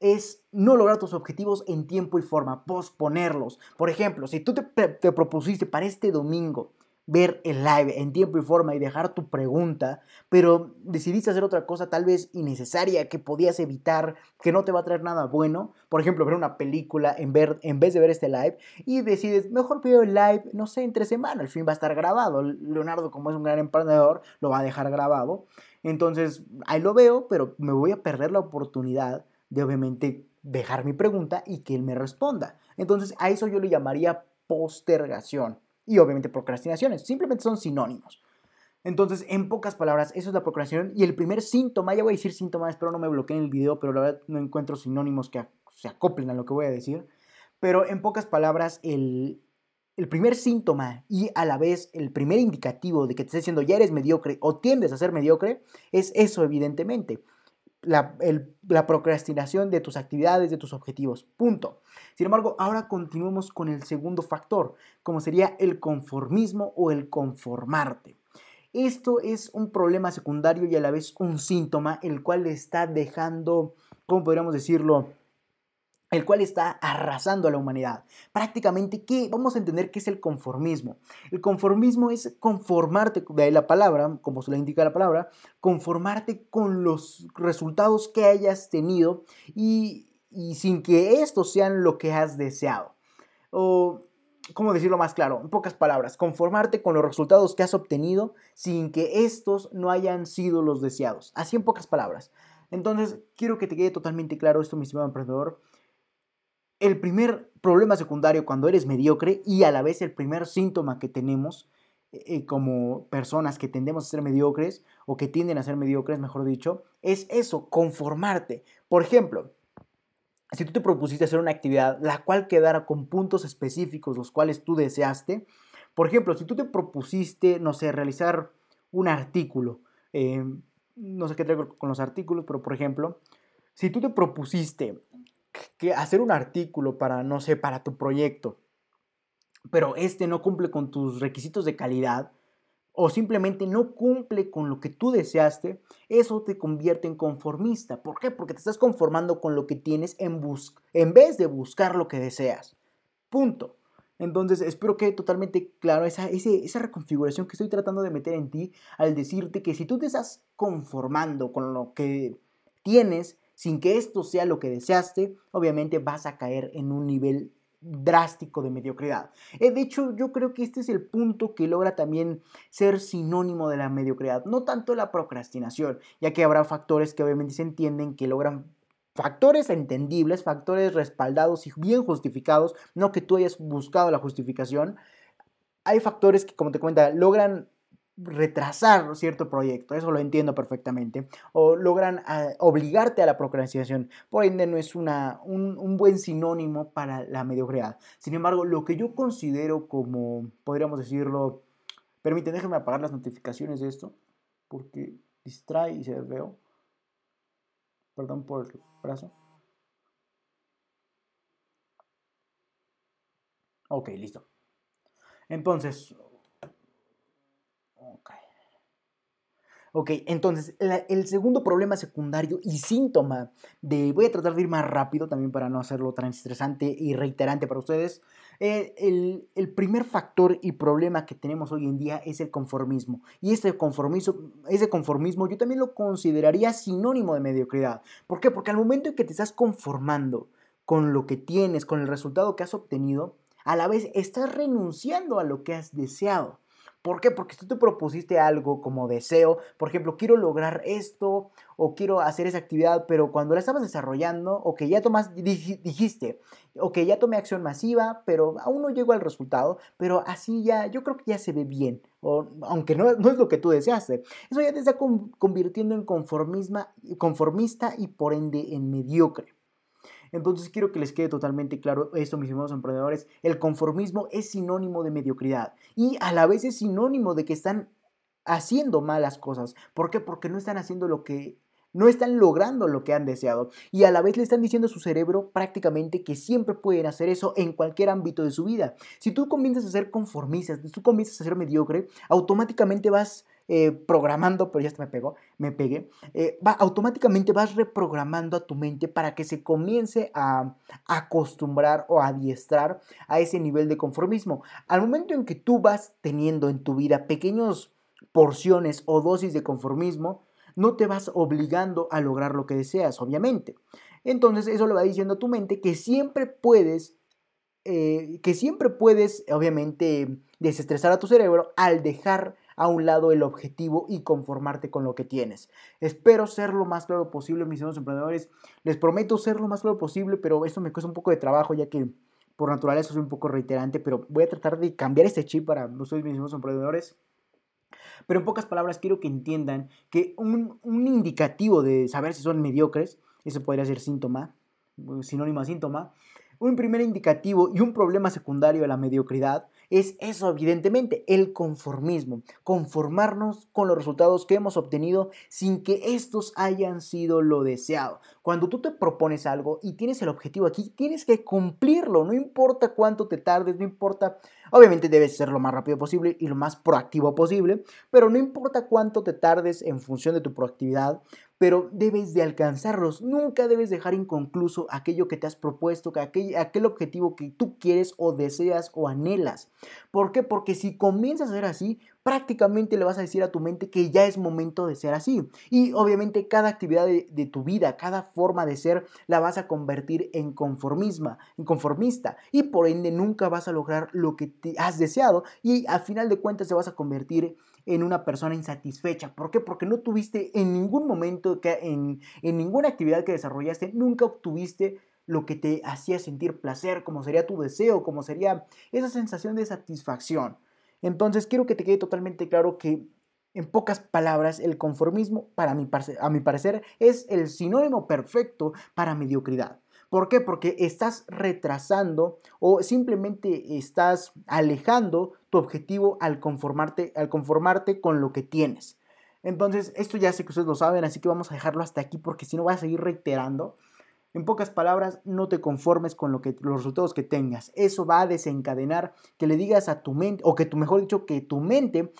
es no lograr tus objetivos en tiempo y forma, posponerlos. Por ejemplo, si tú te, te propusiste para este domingo ver el live en tiempo y forma y dejar tu pregunta, pero decidiste hacer otra cosa tal vez innecesaria que podías evitar, que no te va a traer nada bueno, por ejemplo, ver una película en, ver, en vez de ver este live y decides, mejor pido el live, no sé, entre semana, el fin va a estar grabado, Leonardo como es un gran emprendedor, lo va a dejar grabado, entonces ahí lo veo, pero me voy a perder la oportunidad de obviamente dejar mi pregunta y que él me responda. Entonces a eso yo le llamaría postergación y obviamente procrastinaciones. Simplemente son sinónimos. Entonces, en pocas palabras, eso es la procrastinación. Y el primer síntoma, ya voy a decir síntomas, espero no me bloqueen el video, pero la verdad no encuentro sinónimos que se acoplen a lo que voy a decir. Pero en pocas palabras, el, el primer síntoma y a la vez el primer indicativo de que te estés diciendo ya eres mediocre o tiendes a ser mediocre es eso, evidentemente la, procrastinación de tus actividades, de tus objetivos. Punto. Sin embargo, ahora continuemos con el segundo factor, como sería el conformismo o el conformarte. Esto es un problema secundario y a la vez un síntoma, el cual está dejando, ¿cómo podríamos decirlo? El cual está arrasando a la humanidad. Prácticamente, ¿qué? Vamos a entender qué es el conformismo. El conformismo es conformarte, de ahí la palabra, como se le indica la palabra, conformarte con los resultados que hayas tenido y, y sin que estos sean lo que has deseado. O, ¿cómo decirlo más claro? En pocas palabras, conformarte con los resultados que has obtenido sin que estos no hayan sido los deseados. Así en pocas palabras. Entonces, quiero que te quede totalmente claro esto, mi estimado emprendedor el primer problema secundario cuando eres mediocre y a la vez el primer síntoma que tenemos eh, como personas que tendemos a ser mediocres o que tienden a ser mediocres, mejor dicho, es eso, conformarte. Por ejemplo, si tú te propusiste hacer una actividad la cual quedara con puntos específicos los cuales tú deseaste, por ejemplo, si tú te propusiste, no sé, realizar un artículo, eh, no sé qué traigo con los artículos, pero por ejemplo, si tú te propusiste que hacer un artículo para, no sé, para tu proyecto, pero este no cumple con tus requisitos de calidad, o simplemente no cumple con lo que tú deseaste, eso te convierte en conformista. ¿Por qué? Porque te estás conformando con lo que tienes en, en vez de buscar lo que deseas. Punto. Entonces, espero que totalmente claro esa, esa reconfiguración que estoy tratando de meter en ti al decirte que si tú te estás conformando con lo que tienes, sin que esto sea lo que deseaste, obviamente vas a caer en un nivel drástico de mediocridad. Eh, de hecho, yo creo que este es el punto que logra también ser sinónimo de la mediocridad, no tanto la procrastinación, ya que habrá factores que obviamente se entienden que logran factores entendibles, factores respaldados y bien justificados, no que tú hayas buscado la justificación. Hay factores que, como te cuenta, logran retrasar cierto proyecto, eso lo entiendo perfectamente, o logran ah, obligarte a la procrastinación, por ende no es una, un, buen sinónimo para la mediocridad. Sin embargo, lo que yo considero como, podríamos decirlo, permiten, déjenme apagar las notificaciones de esto, porque distrae y se veo. Perdón por el brazo. Ok, listo. Entonces, ok. Ok, entonces el segundo problema secundario y síntoma de, voy a tratar de ir más rápido también para no hacerlo tan estresante y reiterante para ustedes, eh, el, el, primer factor y problema que tenemos hoy en día es el conformismo. Y este conformismo, ese conformismo yo también lo consideraría sinónimo de mediocridad. ¿Por qué? Porque al momento en que te estás conformando con lo que tienes, con el resultado que has obtenido, a la vez estás renunciando a lo que has deseado. ¿Por qué? Porque tú te propusiste algo como deseo, por ejemplo, quiero lograr esto o quiero hacer esa actividad, pero cuando la estabas desarrollando, o que ya tomas, dijiste, o que ya tomé acción masiva, pero aún no llego al resultado, pero así ya, yo creo que ya se ve bien, o, aunque no, no es lo que tú deseaste. Eso ya te está convirtiendo en conformista y por ende en mediocre. Entonces quiero que les quede totalmente claro esto, mis hermanos emprendedores. El conformismo es sinónimo de mediocridad y a la vez es sinónimo de que están haciendo malas cosas. ¿Por qué? Porque no están haciendo lo que no están logrando lo que han deseado y a la vez le están diciendo a su cerebro prácticamente que siempre pueden hacer eso en cualquier ámbito de su vida. Si tú comienzas a ser conformista, si tú comienzas a ser mediocre, automáticamente vas eh, programando, pero ya se me pegó, me pegué, eh, va, automáticamente vas reprogramando a tu mente para que se comience a acostumbrar o adiestrar a ese nivel de conformismo. Al momento en que tú vas teniendo en tu vida pequeños porciones o dosis de conformismo, no te vas obligando a lograr lo que deseas, obviamente. Entonces eso le va diciendo a tu mente que siempre puedes, eh, que siempre puedes, obviamente, desestresar a tu cerebro al dejar a un lado el objetivo y conformarte con lo que tienes. Espero ser lo más claro posible, mis amigos emprendedores. Les prometo ser lo más claro posible, pero esto me cuesta un poco de trabajo ya que por naturaleza soy un poco reiterante, pero voy a tratar de cambiar este chip para ustedes, mis amigos emprendedores. Pero en pocas palabras quiero que entiendan que un, un indicativo de saber si son mediocres, eso podría ser síntoma, sinónimo a síntoma, un primer indicativo y un problema secundario de la mediocridad es eso, evidentemente, el conformismo. Conformarnos con los resultados que hemos obtenido sin que estos hayan sido lo deseado. Cuando tú te propones algo y tienes el objetivo aquí, tienes que cumplirlo. No importa cuánto te tardes, no importa. Obviamente debes ser lo más rápido posible y lo más proactivo posible, pero no importa cuánto te tardes en función de tu proactividad, pero debes de alcanzarlos. Nunca debes dejar inconcluso aquello que te has propuesto, aquel, aquel objetivo que tú quieres o deseas o anhelas. ¿Por qué? Porque si comienzas a ser así, prácticamente le vas a decir a tu mente que ya es momento de ser así. Y obviamente cada actividad de, tu vida, cada forma de ser, la vas a convertir en conformismo, en conformista. Y por ende nunca vas a lograr lo que te has deseado y al final de cuentas te vas a convertir en una persona insatisfecha. ¿Por qué? Porque no tuviste en ningún momento, que en, en ninguna actividad que desarrollaste, nunca obtuviste lo que te hacía sentir placer, como sería tu deseo, como sería esa sensación de satisfacción. Entonces quiero que te quede totalmente claro que en pocas palabras, el conformismo, para a mi parecer, es el sinónimo perfecto para mediocridad. ¿Por qué? Porque estás retrasando o simplemente estás alejando tu objetivo al conformarte, al conformarte con lo que tienes. Entonces, esto ya sé que ustedes lo saben, así que vamos a dejarlo hasta aquí porque si no voy a seguir reiterando. En pocas palabras, no te conformes con lo que, los resultados que tengas. Eso va a desencadenar que le digas a tu mente, o que tú, mejor dicho, que tu mente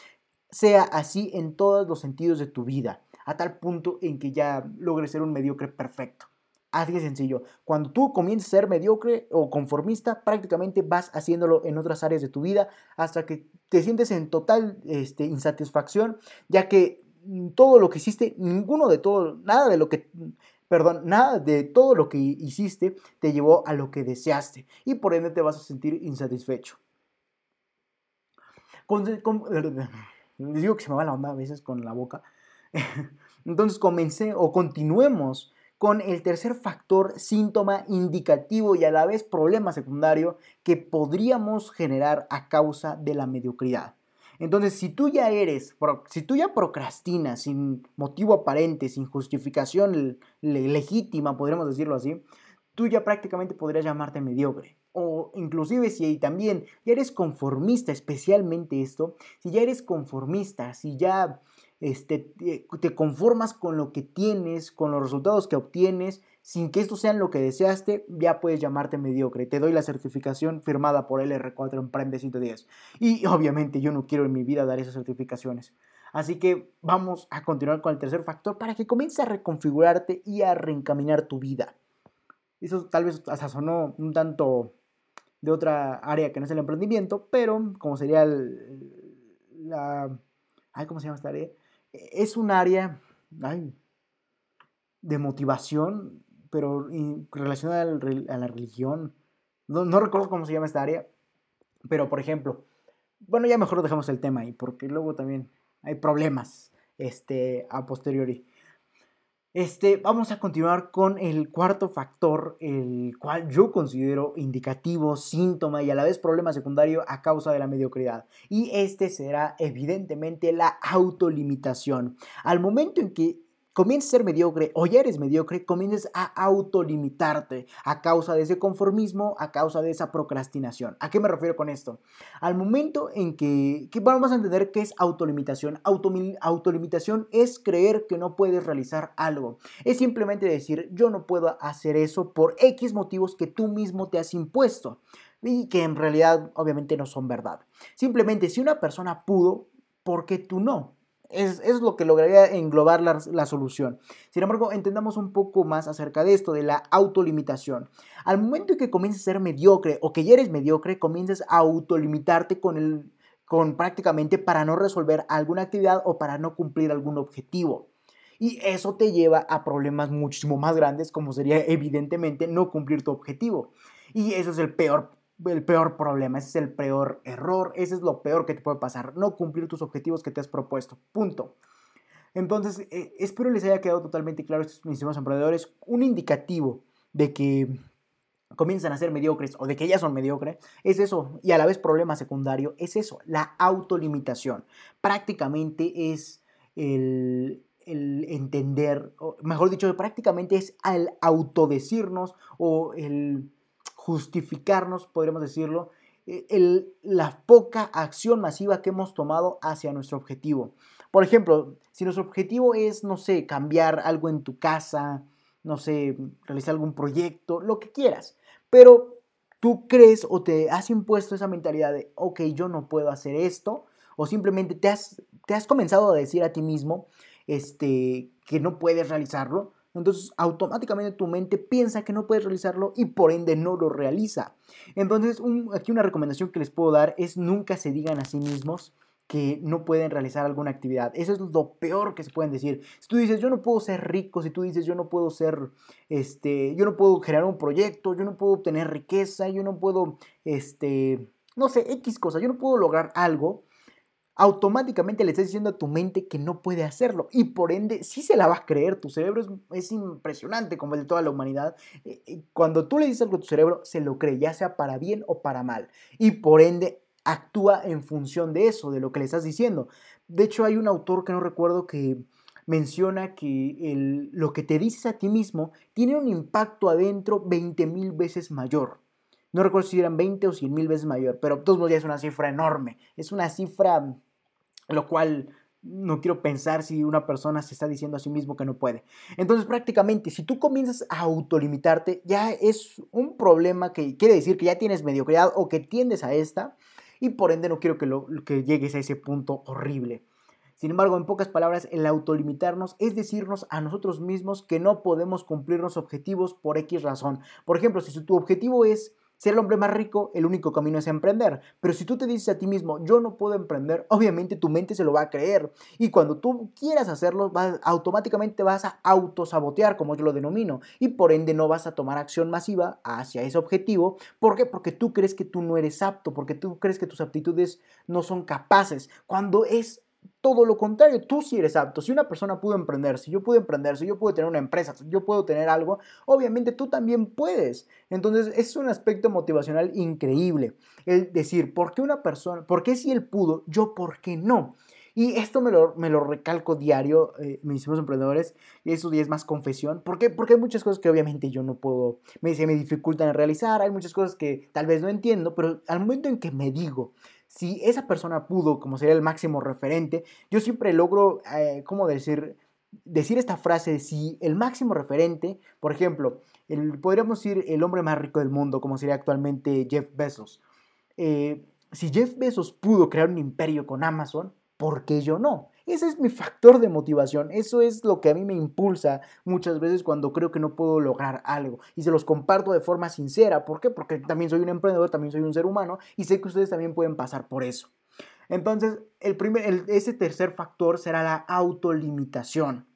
sea así en todos los sentidos de tu vida, a tal punto en que ya logres ser un mediocre perfecto. Así de sencillo. Cuando tú comiences a ser mediocre o conformista, prácticamente vas haciéndolo en otras áreas de tu vida hasta que te sientes en total este, insatisfacción, ya que todo lo que hiciste, ninguno de todo, nada de lo que, perdón, nada de todo lo que hiciste te llevó a lo que deseaste y por ende te vas a sentir insatisfecho. digo que se me va la onda a veces con la boca. Entonces comencé o continuemos con el tercer factor, síntoma indicativo y a la vez problema secundario que podríamos generar a causa de la mediocridad. Entonces, si tú ya eres, si tú ya procrastinas sin motivo aparente, sin justificación legítima, podríamos decirlo así, tú ya prácticamente podrías llamarte mediocre. O inclusive si también ya eres conformista, especialmente esto, si ya eres conformista, si ya este, te conformas con lo que tienes, con los resultados que obtienes, sin que estos sean lo que deseaste, ya puedes llamarte mediocre. Te doy la certificación firmada por LR4 Emprende 110. Y obviamente yo no quiero en mi vida dar esas certificaciones. Así que vamos a continuar con el tercer factor para que comiences a reconfigurarte y a reencaminar tu vida. Eso tal vez hasta un tanto de otra área que no es el emprendimiento, pero como sería la... Ay, ¿Cómo se llama esta área? Es un área de motivación, pero relacionada a la religión. No, recuerdo cómo se llama esta área, pero por ejemplo, bueno, ya mejor dejamos el tema ahí, porque luego también hay problemas este, a posteriori. Este, vamos a continuar con el cuarto factor, el cual yo considero indicativo, síntoma y a la vez problema secundario a causa de la mediocridad. Y este será evidentemente la autolimitación. Al momento en que comiences a ser mediocre o ya eres mediocre, comiences a autolimitarte a causa de ese conformismo, a causa de esa procrastinación. ¿A qué me refiero con esto? Al momento en que, vamos a entender qué es autolimitación. autolimitación es creer que no puedes realizar algo. Es simplemente decir, yo no puedo hacer eso por X motivos que tú mismo te has impuesto y que en realidad obviamente no son verdad. Simplemente si una persona pudo, ¿por qué tú no? Es, lo que lograría englobar la, solución. Sin embargo, entendamos un poco más acerca de esto, de la autolimitación. Al momento en que comiences a ser mediocre o que ya eres mediocre, comiences a autolimitarte con, el, con prácticamente para no resolver alguna actividad o para no cumplir algún objetivo. Y eso te lleva a problemas muchísimo más grandes, como sería evidentemente no cumplir tu objetivo. Y eso es el peor el peor problema, ese es el peor error, ese es lo peor que te puede pasar, no cumplir tus objetivos que te has propuesto. Punto. Entonces, eh, espero les haya quedado totalmente claro, estos mis emprendedores, un indicativo de que comienzan a ser mediocres o de que ya son mediocres, es eso, y a la vez problema secundario, es eso, la autolimitación. Prácticamente es el, el entender, mejor dicho, prácticamente es al autodecirnos o el justificarnos, podríamos decirlo, eh, la poca acción masiva que hemos tomado hacia nuestro objetivo. Por ejemplo, si nuestro objetivo es, no sé, cambiar algo en tu casa, no sé, realizar algún proyecto, lo que quieras, pero tú crees o te has impuesto esa mentalidad de, ok, yo no puedo hacer esto, o simplemente te has, te has comenzado a decir a ti mismo este, que no puedes realizarlo, entonces automáticamente tu mente piensa que no puedes realizarlo y por ende no lo realiza. Entonces aquí una recomendación que les puedo dar es nunca se digan a sí mismos que no pueden realizar alguna actividad. Eso es lo peor que se pueden decir. Si tú dices, yo no puedo ser rico, si tú dices, yo no puedo ser, este, yo no puedo generar un proyecto, yo no puedo obtener riqueza, yo no puedo, este, no sé, X cosa, yo no puedo lograr algo, automáticamente le estás diciendo a tu mente que no puede hacerlo y por ende sí se la vas a creer. Tu cerebro es, impresionante como el de toda la humanidad. Eh, eh, cuando tú le dices algo a tu cerebro, se lo cree, ya sea para bien o para mal. Y por ende actúa en función de eso, de lo que le estás diciendo. De hecho, hay un autor que no recuerdo que menciona que lo que te dices a ti mismo tiene un impacto adentro 20 mil veces mayor. No recuerdo si eran 20 o 100 mil veces mayor, pero todos los días es una cifra enorme. Es una cifra lo cual no quiero pensar si una persona se está diciendo a sí mismo que no puede. Entonces prácticamente si tú comienzas a autolimitarte ya es un problema que quiere decir que ya tienes mediocridad o que tiendes a esta y por ende no quiero que, lo, que llegues a ese punto horrible. Sin embargo, en pocas palabras, el autolimitarnos es decirnos a nosotros mismos que no podemos cumplir los objetivos por X razón. Por ejemplo, si tu objetivo es ser el hombre más rico, el único camino es emprender. Pero si tú te dices a ti mismo, yo no puedo emprender, obviamente tu mente se lo va a creer. Y cuando tú quieras hacerlo, vas, automáticamente vas a autosabotear, como yo lo denomino. Y por ende no vas a tomar acción masiva hacia ese objetivo. ¿Por qué? Porque tú crees que tú no eres apto, porque tú crees que tus aptitudes no son capaces. Cuando es todo lo contrario, tú sí eres apto. Si una persona pudo emprender, si yo pude emprender, si yo pude tener una empresa, yo puedo tener algo, obviamente tú también puedes. Entonces es un aspecto motivacional increíble. El decir, ¿por qué una persona, por qué si él pudo, yo por qué no? Y esto me lo, me lo recalco diario, eh, mis emprendedores, y eso ya es más confesión. ¿Por qué? Porque hay muchas cosas que obviamente yo no puedo, me, me dificultan realizar, hay muchas cosas que tal vez no entiendo, pero al momento en que me digo, si esa persona pudo, como sería el máximo referente, yo siempre logro, eh, ¿cómo decir? Decir esta frase, si el máximo referente, por ejemplo, el, podríamos decir el hombre más rico del mundo, como sería actualmente Jeff Bezos. Eh, si Jeff Bezos pudo crear un imperio con Amazon, ¿por qué yo no? Ese es mi factor de motivación, eso es lo que a mí me impulsa muchas veces cuando creo que no puedo lograr algo y se los comparto de forma sincera. ¿Por qué? Porque también soy un emprendedor, también soy un ser humano y sé que ustedes también pueden pasar por eso. Entonces, el primer, ese tercer factor será la autolimitación.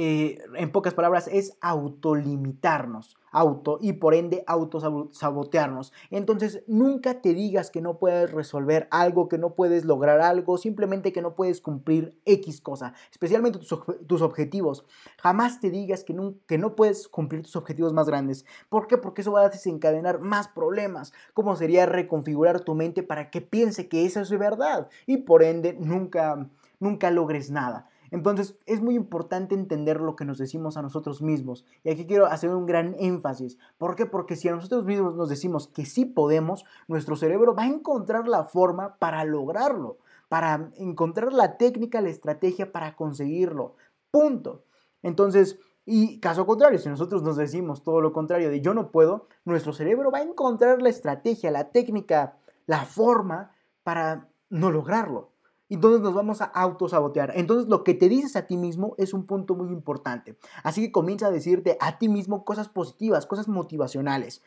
Eh, en pocas palabras, es autolimitarnos, auto y por ende autosabotearnos. Entonces, nunca te digas que no puedes resolver algo, que no puedes lograr algo, simplemente que no puedes cumplir X cosa, especialmente tus, objetivos. Jamás te digas que no, que no puedes cumplir tus objetivos más grandes. ¿Por qué? Porque eso va a desencadenar más problemas. ¿Cómo sería reconfigurar tu mente para que piense que eso es verdad? Y por ende, nunca, nunca logres nada. Entonces es muy importante entender lo que nos decimos a nosotros mismos. Y aquí quiero hacer un gran énfasis. ¿Por qué? Porque si a nosotros mismos nos decimos que sí podemos, nuestro cerebro va a encontrar la forma para lograrlo, para encontrar la técnica, la estrategia para conseguirlo. Punto. Entonces, y caso contrario, si nosotros nos decimos todo lo contrario de yo no puedo, nuestro cerebro va a encontrar la estrategia, la técnica, la forma para no lograrlo entonces nos vamos a autosabotear. Entonces lo que te dices a ti mismo es un punto muy importante. Así que comienza a decirte a ti mismo cosas positivas, cosas motivacionales.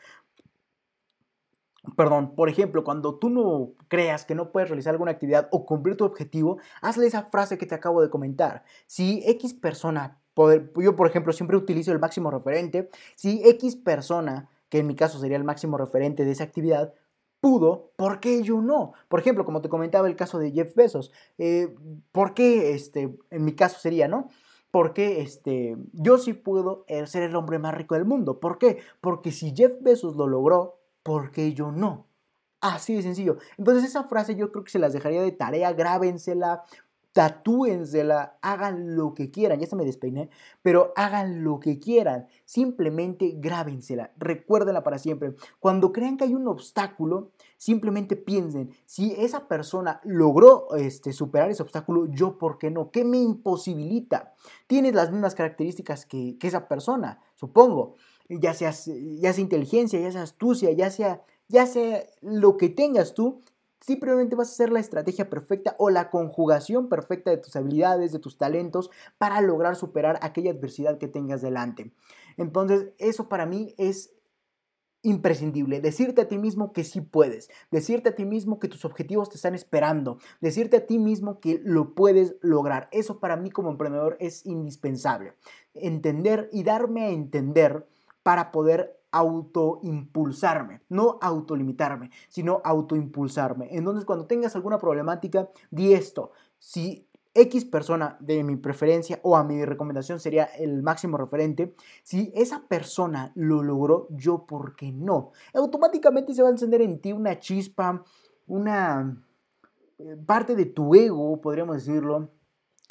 Perdón, por ejemplo, cuando tú no creas que no puedes realizar alguna actividad o cumplir tu objetivo, hazle esa frase que te acabo de comentar. Si X persona, yo por ejemplo siempre utilizo el máximo referente, si X persona, que en mi caso sería el máximo referente de esa actividad, pudo, ¿por qué yo no? Por ejemplo, como te comentaba el caso de Jeff Bezos, eh, ¿por qué, este, en mi caso sería, ¿no? Porque este, yo sí puedo eh, ser el hombre más rico del mundo. ¿Por qué? Porque si Jeff Bezos lo logró, ¿por qué yo no? Así de sencillo. Entonces esa frase yo creo que se las dejaría de tarea, grábensela, tatúensela, hagan lo que quieran, ya se me despeiné, pero hagan lo que quieran, simplemente grábensela, recuérdenla para siempre. Cuando crean que hay un obstáculo, simplemente piensen, si esa persona logró este, superar ese obstáculo, yo por qué no, ¿qué me imposibilita? Tienes las mismas características que, que esa persona, supongo, ya sea, ya sea inteligencia, ya sea astucia, ya sea, ya sea lo que tengas tú, Simplemente vas a hacer la estrategia perfecta o la conjugación perfecta de tus habilidades, de tus talentos para lograr superar aquella adversidad que tengas delante. Entonces, eso para mí es imprescindible. Decirte a ti mismo que sí puedes. Decirte a ti mismo que tus objetivos te están esperando. Decirte a ti mismo que lo puedes lograr. Eso para mí como emprendedor es indispensable. Entender y darme a entender para poder autoimpulsarme, no autolimitarme, sino autoimpulsarme. Entonces, cuando tengas alguna problemática, di esto. Si X persona de mi preferencia o a mi recomendación sería el máximo referente, si esa persona lo logró, yo, ¿por qué no? Automáticamente se va a encender en ti una chispa, una eh, parte de tu ego, podríamos decirlo,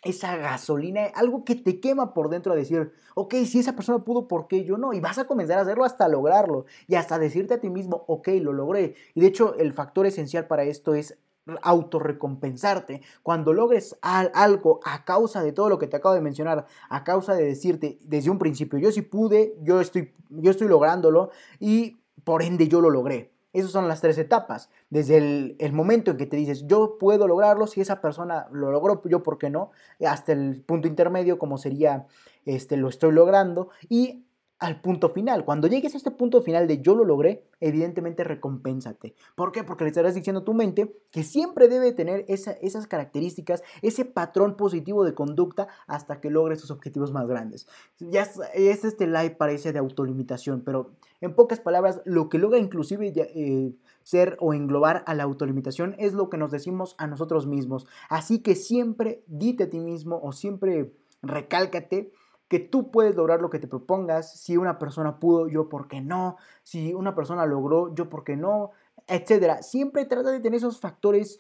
esa gasolina, algo que te quema por dentro a decir, ok, si esa persona pudo, ¿por qué yo no? Y vas a comenzar a hacerlo hasta lograrlo y hasta decirte a ti mismo, ok, lo logré. Y de hecho, el factor esencial para esto es autorrecompensarte. Cuando logres algo a causa de todo lo que te acabo de mencionar, a causa de decirte desde un principio, yo sí pude, yo estoy, yo estoy lográndolo y por ende yo lo logré. Esas son las tres etapas. Desde el, momento en que te dices, yo puedo lograrlo, si esa persona lo logró, yo por qué no, hasta el punto intermedio, como sería, este, lo estoy logrando, y al punto final. Cuando llegues a este punto final de yo lo logré, evidentemente recompénsate. ¿Por qué? Porque le estarás diciendo a tu mente que siempre debe tener esas características, ese patrón positivo de conducta hasta que logres sus objetivos más grandes. Ya es, este live parece de autolimitación, pero en pocas palabras, lo que logra inclusive eh, ser o englobar a la autolimitación es lo que nos decimos a nosotros mismos. Así que siempre dite a ti mismo o siempre recálcate que tú puedes lograr lo que te propongas. Si una persona pudo, yo por qué no. Si una persona logró, yo por qué no, etcétera. Siempre trata de tener esos factores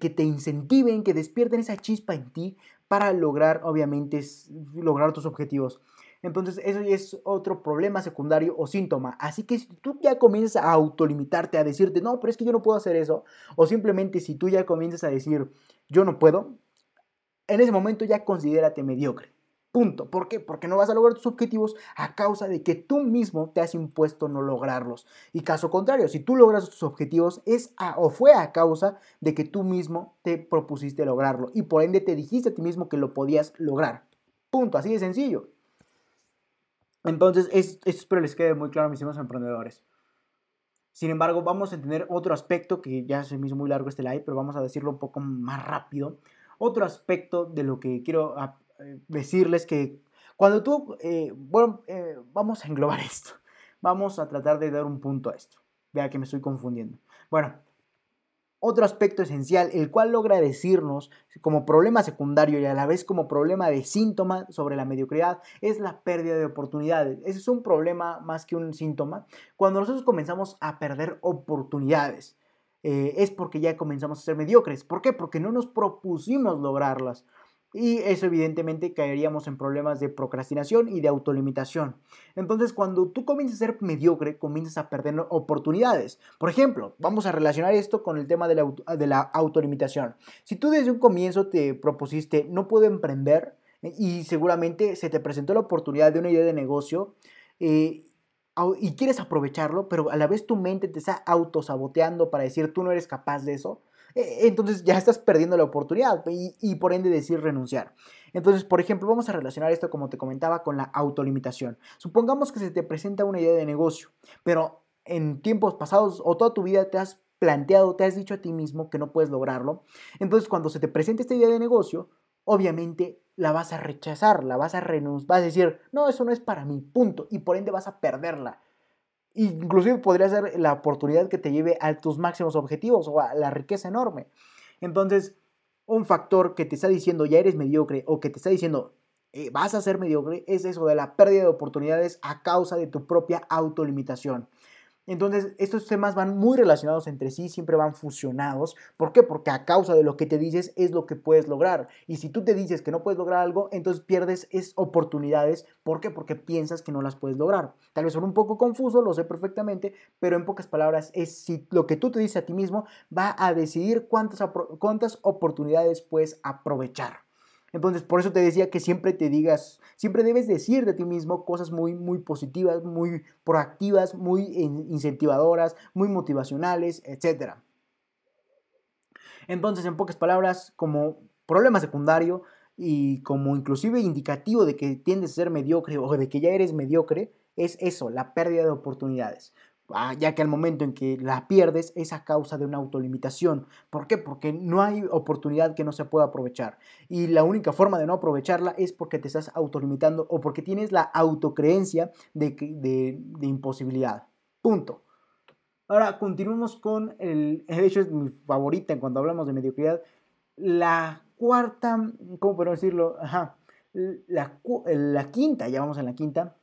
que te incentiven, que despierten esa chispa en ti para lograr, obviamente, lograr tus objetivos. Entonces, eso es otro problema secundario o síntoma. Así que si tú ya comienzas a autolimitarte, a decirte, no, pero es que yo no puedo hacer eso, o simplemente si tú ya comienzas a decir, yo no puedo, en ese momento ya considérate mediocre. Punto. ¿Por qué? Porque no vas a lograr tus objetivos a causa de que tú mismo te has impuesto no lograrlos. Y caso contrario, si tú logras tus objetivos es o fue a causa de que tú mismo te propusiste lograrlo y por ende te dijiste a ti mismo que lo podías lograr. Punto. Así de sencillo. Entonces, es, espero les quede muy claro, mis amigos emprendedores. Sin embargo, vamos a entender otro aspecto que ya se me hizo muy largo este live, pero vamos a decirlo un poco más rápido. Otro aspecto de lo que quiero decirles que cuando tú, eh, bueno, eh, vamos a englobar esto, vamos a tratar de dar un punto a esto. Vea que me estoy confundiendo. Bueno, otro aspecto esencial, el cual logra decirnos como problema secundario y a la vez como problema de síntoma sobre la mediocridad, es la pérdida de oportunidades. Ese es un problema más que un síntoma. Cuando nosotros comenzamos a perder oportunidades, es porque ya comenzamos a ser mediocres. ¿Por qué? Porque no nos propusimos lograrlas. Y eso evidentemente caeríamos en problemas de procrastinación y de autolimitación. Entonces, cuando tú comienzas a ser mediocre, comienzas a perder oportunidades. Por ejemplo, vamos a relacionar esto con el tema de la, de la autolimitación. Si tú desde un comienzo te propusiste, no puedo emprender, eh, y seguramente se te presentó la oportunidad de una idea de negocio, eh, y quieres aprovecharlo, pero a la vez tu mente te está autosaboteando para decir tú no eres capaz de eso, entonces ya estás perdiendo la oportunidad y, por ende decir renunciar. Entonces, por ejemplo, vamos a relacionar esto, como te comentaba, con la autolimitación. Supongamos que se te presenta una idea de negocio, pero en tiempos pasados o toda tu vida te has planteado, te has dicho a ti mismo que no puedes lograrlo. Entonces, cuando se te presenta esta idea de negocio, obviamente la vas a rechazar, la vas a renunciar, vas a decir, no, eso no es para mí, punto, y por ende vas a perderla. Inclusive podría ser la oportunidad que te lleve a tus máximos objetivos o a la riqueza enorme. Entonces, un factor que te está diciendo ya eres mediocre o que te está diciendo eh, vas a ser mediocre es eso de la pérdida de oportunidades a causa de tu propia autolimitación. Entonces, estos temas van muy relacionados entre sí, siempre van fusionados. ¿Por qué? Porque a causa de lo que te dices es lo que puedes lograr. Y si tú te dices que no puedes lograr algo, entonces pierdes es oportunidades. ¿Por qué? Porque piensas que no las puedes lograr. Tal vez son un poco confuso, lo sé perfectamente, pero en pocas palabras es si lo que tú te dices a ti mismo va a decidir cuántas, cuántas oportunidades puedes aprovechar. Entonces, por eso te decía que siempre te digas, siempre debes decir de ti mismo cosas muy, muy positivas, muy proactivas, muy incentivadoras, muy motivacionales, etc. Entonces, en pocas palabras, como problema secundario y como inclusive indicativo de que tiendes a ser mediocre o de que ya eres mediocre, es eso, la pérdida de oportunidades. Ah, ya que al momento en que la pierdes es a causa de una autolimitación. ¿Por qué? Porque no hay oportunidad que no se pueda aprovechar. Y la única forma de no aprovecharla es porque te estás autolimitando o porque tienes la autocreencia de, de, de imposibilidad. Punto. Ahora, continuamos con el, de hecho es mi favorita cuando hablamos de mediocridad, la cuarta, ¿cómo podemos decirlo? Ajá, la, la quinta, ya vamos en la quinta,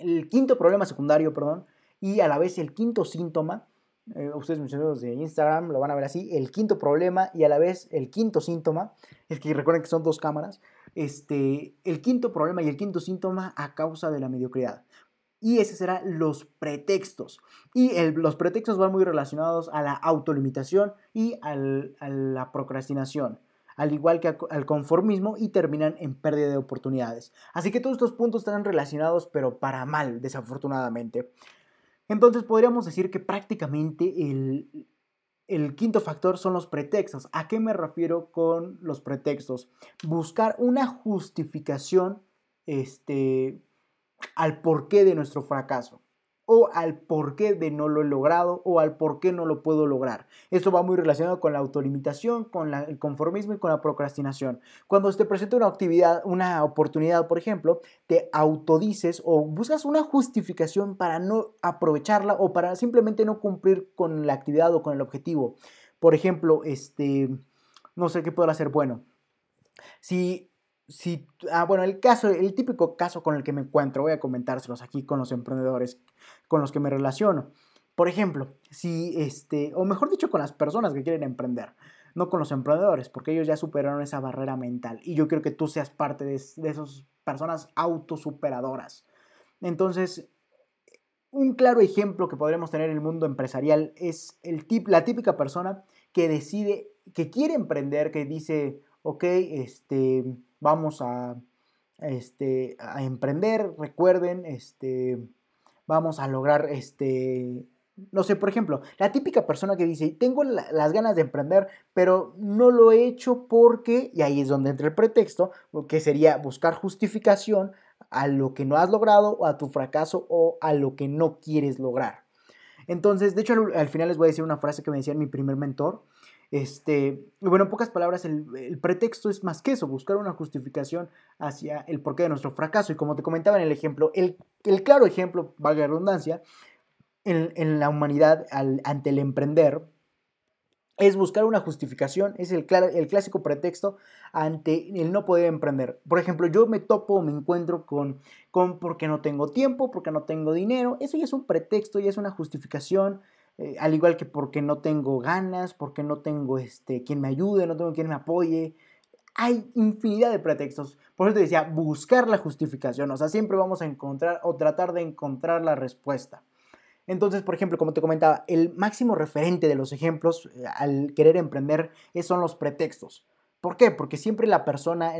el quinto problema secundario, perdón, y a la vez el quinto síntoma, eh, ustedes amigos de Instagram lo van a ver así, el quinto problema y a la vez el quinto síntoma, es que recuerden que son dos cámaras, este, el quinto problema y el quinto síntoma a causa de la mediocridad. Y ese serán los pretextos. Y los pretextos van muy relacionados a la autolimitación y a la procrastinación al igual que al conformismo y terminan en pérdida de oportunidades. Así que todos estos puntos están relacionados pero para mal, desafortunadamente. Entonces podríamos decir que prácticamente el, quinto factor son los pretextos. ¿A qué me refiero con los pretextos? Buscar una justificación este, al porqué de nuestro fracaso o al porqué de no lo he logrado o al por qué no lo puedo lograr. Esto va muy relacionado con la autolimitación, con el conformismo y con la procrastinación. Cuando te presenta una actividad, una oportunidad, por ejemplo, te autodices o buscas una justificación para no aprovecharla o para simplemente no cumplir con la actividad o con el objetivo. Por ejemplo, este, no sé qué podrá ser bueno. Si si, ah, bueno, el caso, el típico caso con el que me encuentro, voy a comentárselos aquí con los emprendedores con los que me relaciono. Por ejemplo, si este, o mejor dicho, con las personas que quieren emprender, no con los emprendedores, porque ellos ya superaron esa barrera mental. Y yo creo que tú seas parte de, de esas personas autosuperadoras. Entonces, un claro ejemplo que podremos tener en el mundo empresarial es el tip, la típica persona que decide, que quiere emprender, que dice, ok, este, vamos a, este, a emprender, recuerden, este, vamos a lograr, este, no sé, por ejemplo, la típica persona que dice, tengo las ganas de emprender, pero no lo he hecho porque, y ahí es donde entra el pretexto, que sería buscar justificación a lo que no has logrado o a tu fracaso o a lo que no quieres lograr. Entonces, de hecho, al, final les voy a decir una frase que me decía mi primer mentor, este, bueno, en pocas palabras, el, pretexto es más que eso, buscar una justificación hacia el porqué de nuestro fracaso. Y como te comentaba en el ejemplo, el, claro ejemplo, valga la redundancia, en, la humanidad ante el emprender, es buscar una justificación, es el, clásico pretexto ante el no poder emprender. Por ejemplo, yo me topo, me encuentro con, con porque no tengo tiempo, porque no tengo dinero, eso ya es un pretexto, ya es una justificación eh, al igual que porque no tengo ganas, porque no tengo este, quien me ayude, no tengo quien me apoye. Hay infinidad de pretextos. Por eso te decía, buscar la justificación. O sea, siempre vamos a encontrar o tratar de encontrar la respuesta. Entonces, por ejemplo, como te comentaba, el máximo referente de los ejemplos eh, al querer emprender son los pretextos. ¿Por qué? Porque siempre la persona,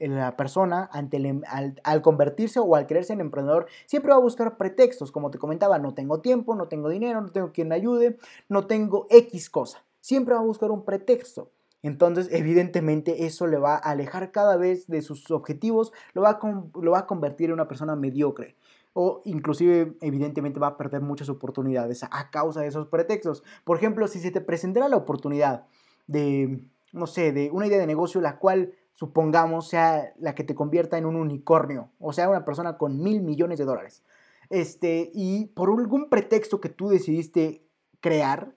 la persona ante em, al, convertirse o al creerse en emprendedor, siempre va a buscar pretextos. Como te comentaba, no tengo tiempo, no tengo dinero, no tengo quien me ayude, no tengo X cosa. Siempre va a buscar un pretexto. Entonces, evidentemente, eso le va a alejar cada vez de sus objetivos, lo va a, lo va a convertir en una persona mediocre. O inclusive, evidentemente, va a perder muchas oportunidades a causa de esos pretextos. Por ejemplo, si se te presentara la oportunidad de no sé, de una idea de negocio la cual supongamos sea la que te convierta en un unicornio, o sea, una persona con mil millones de dólares. Este, y por algún pretexto que tú decidiste crear,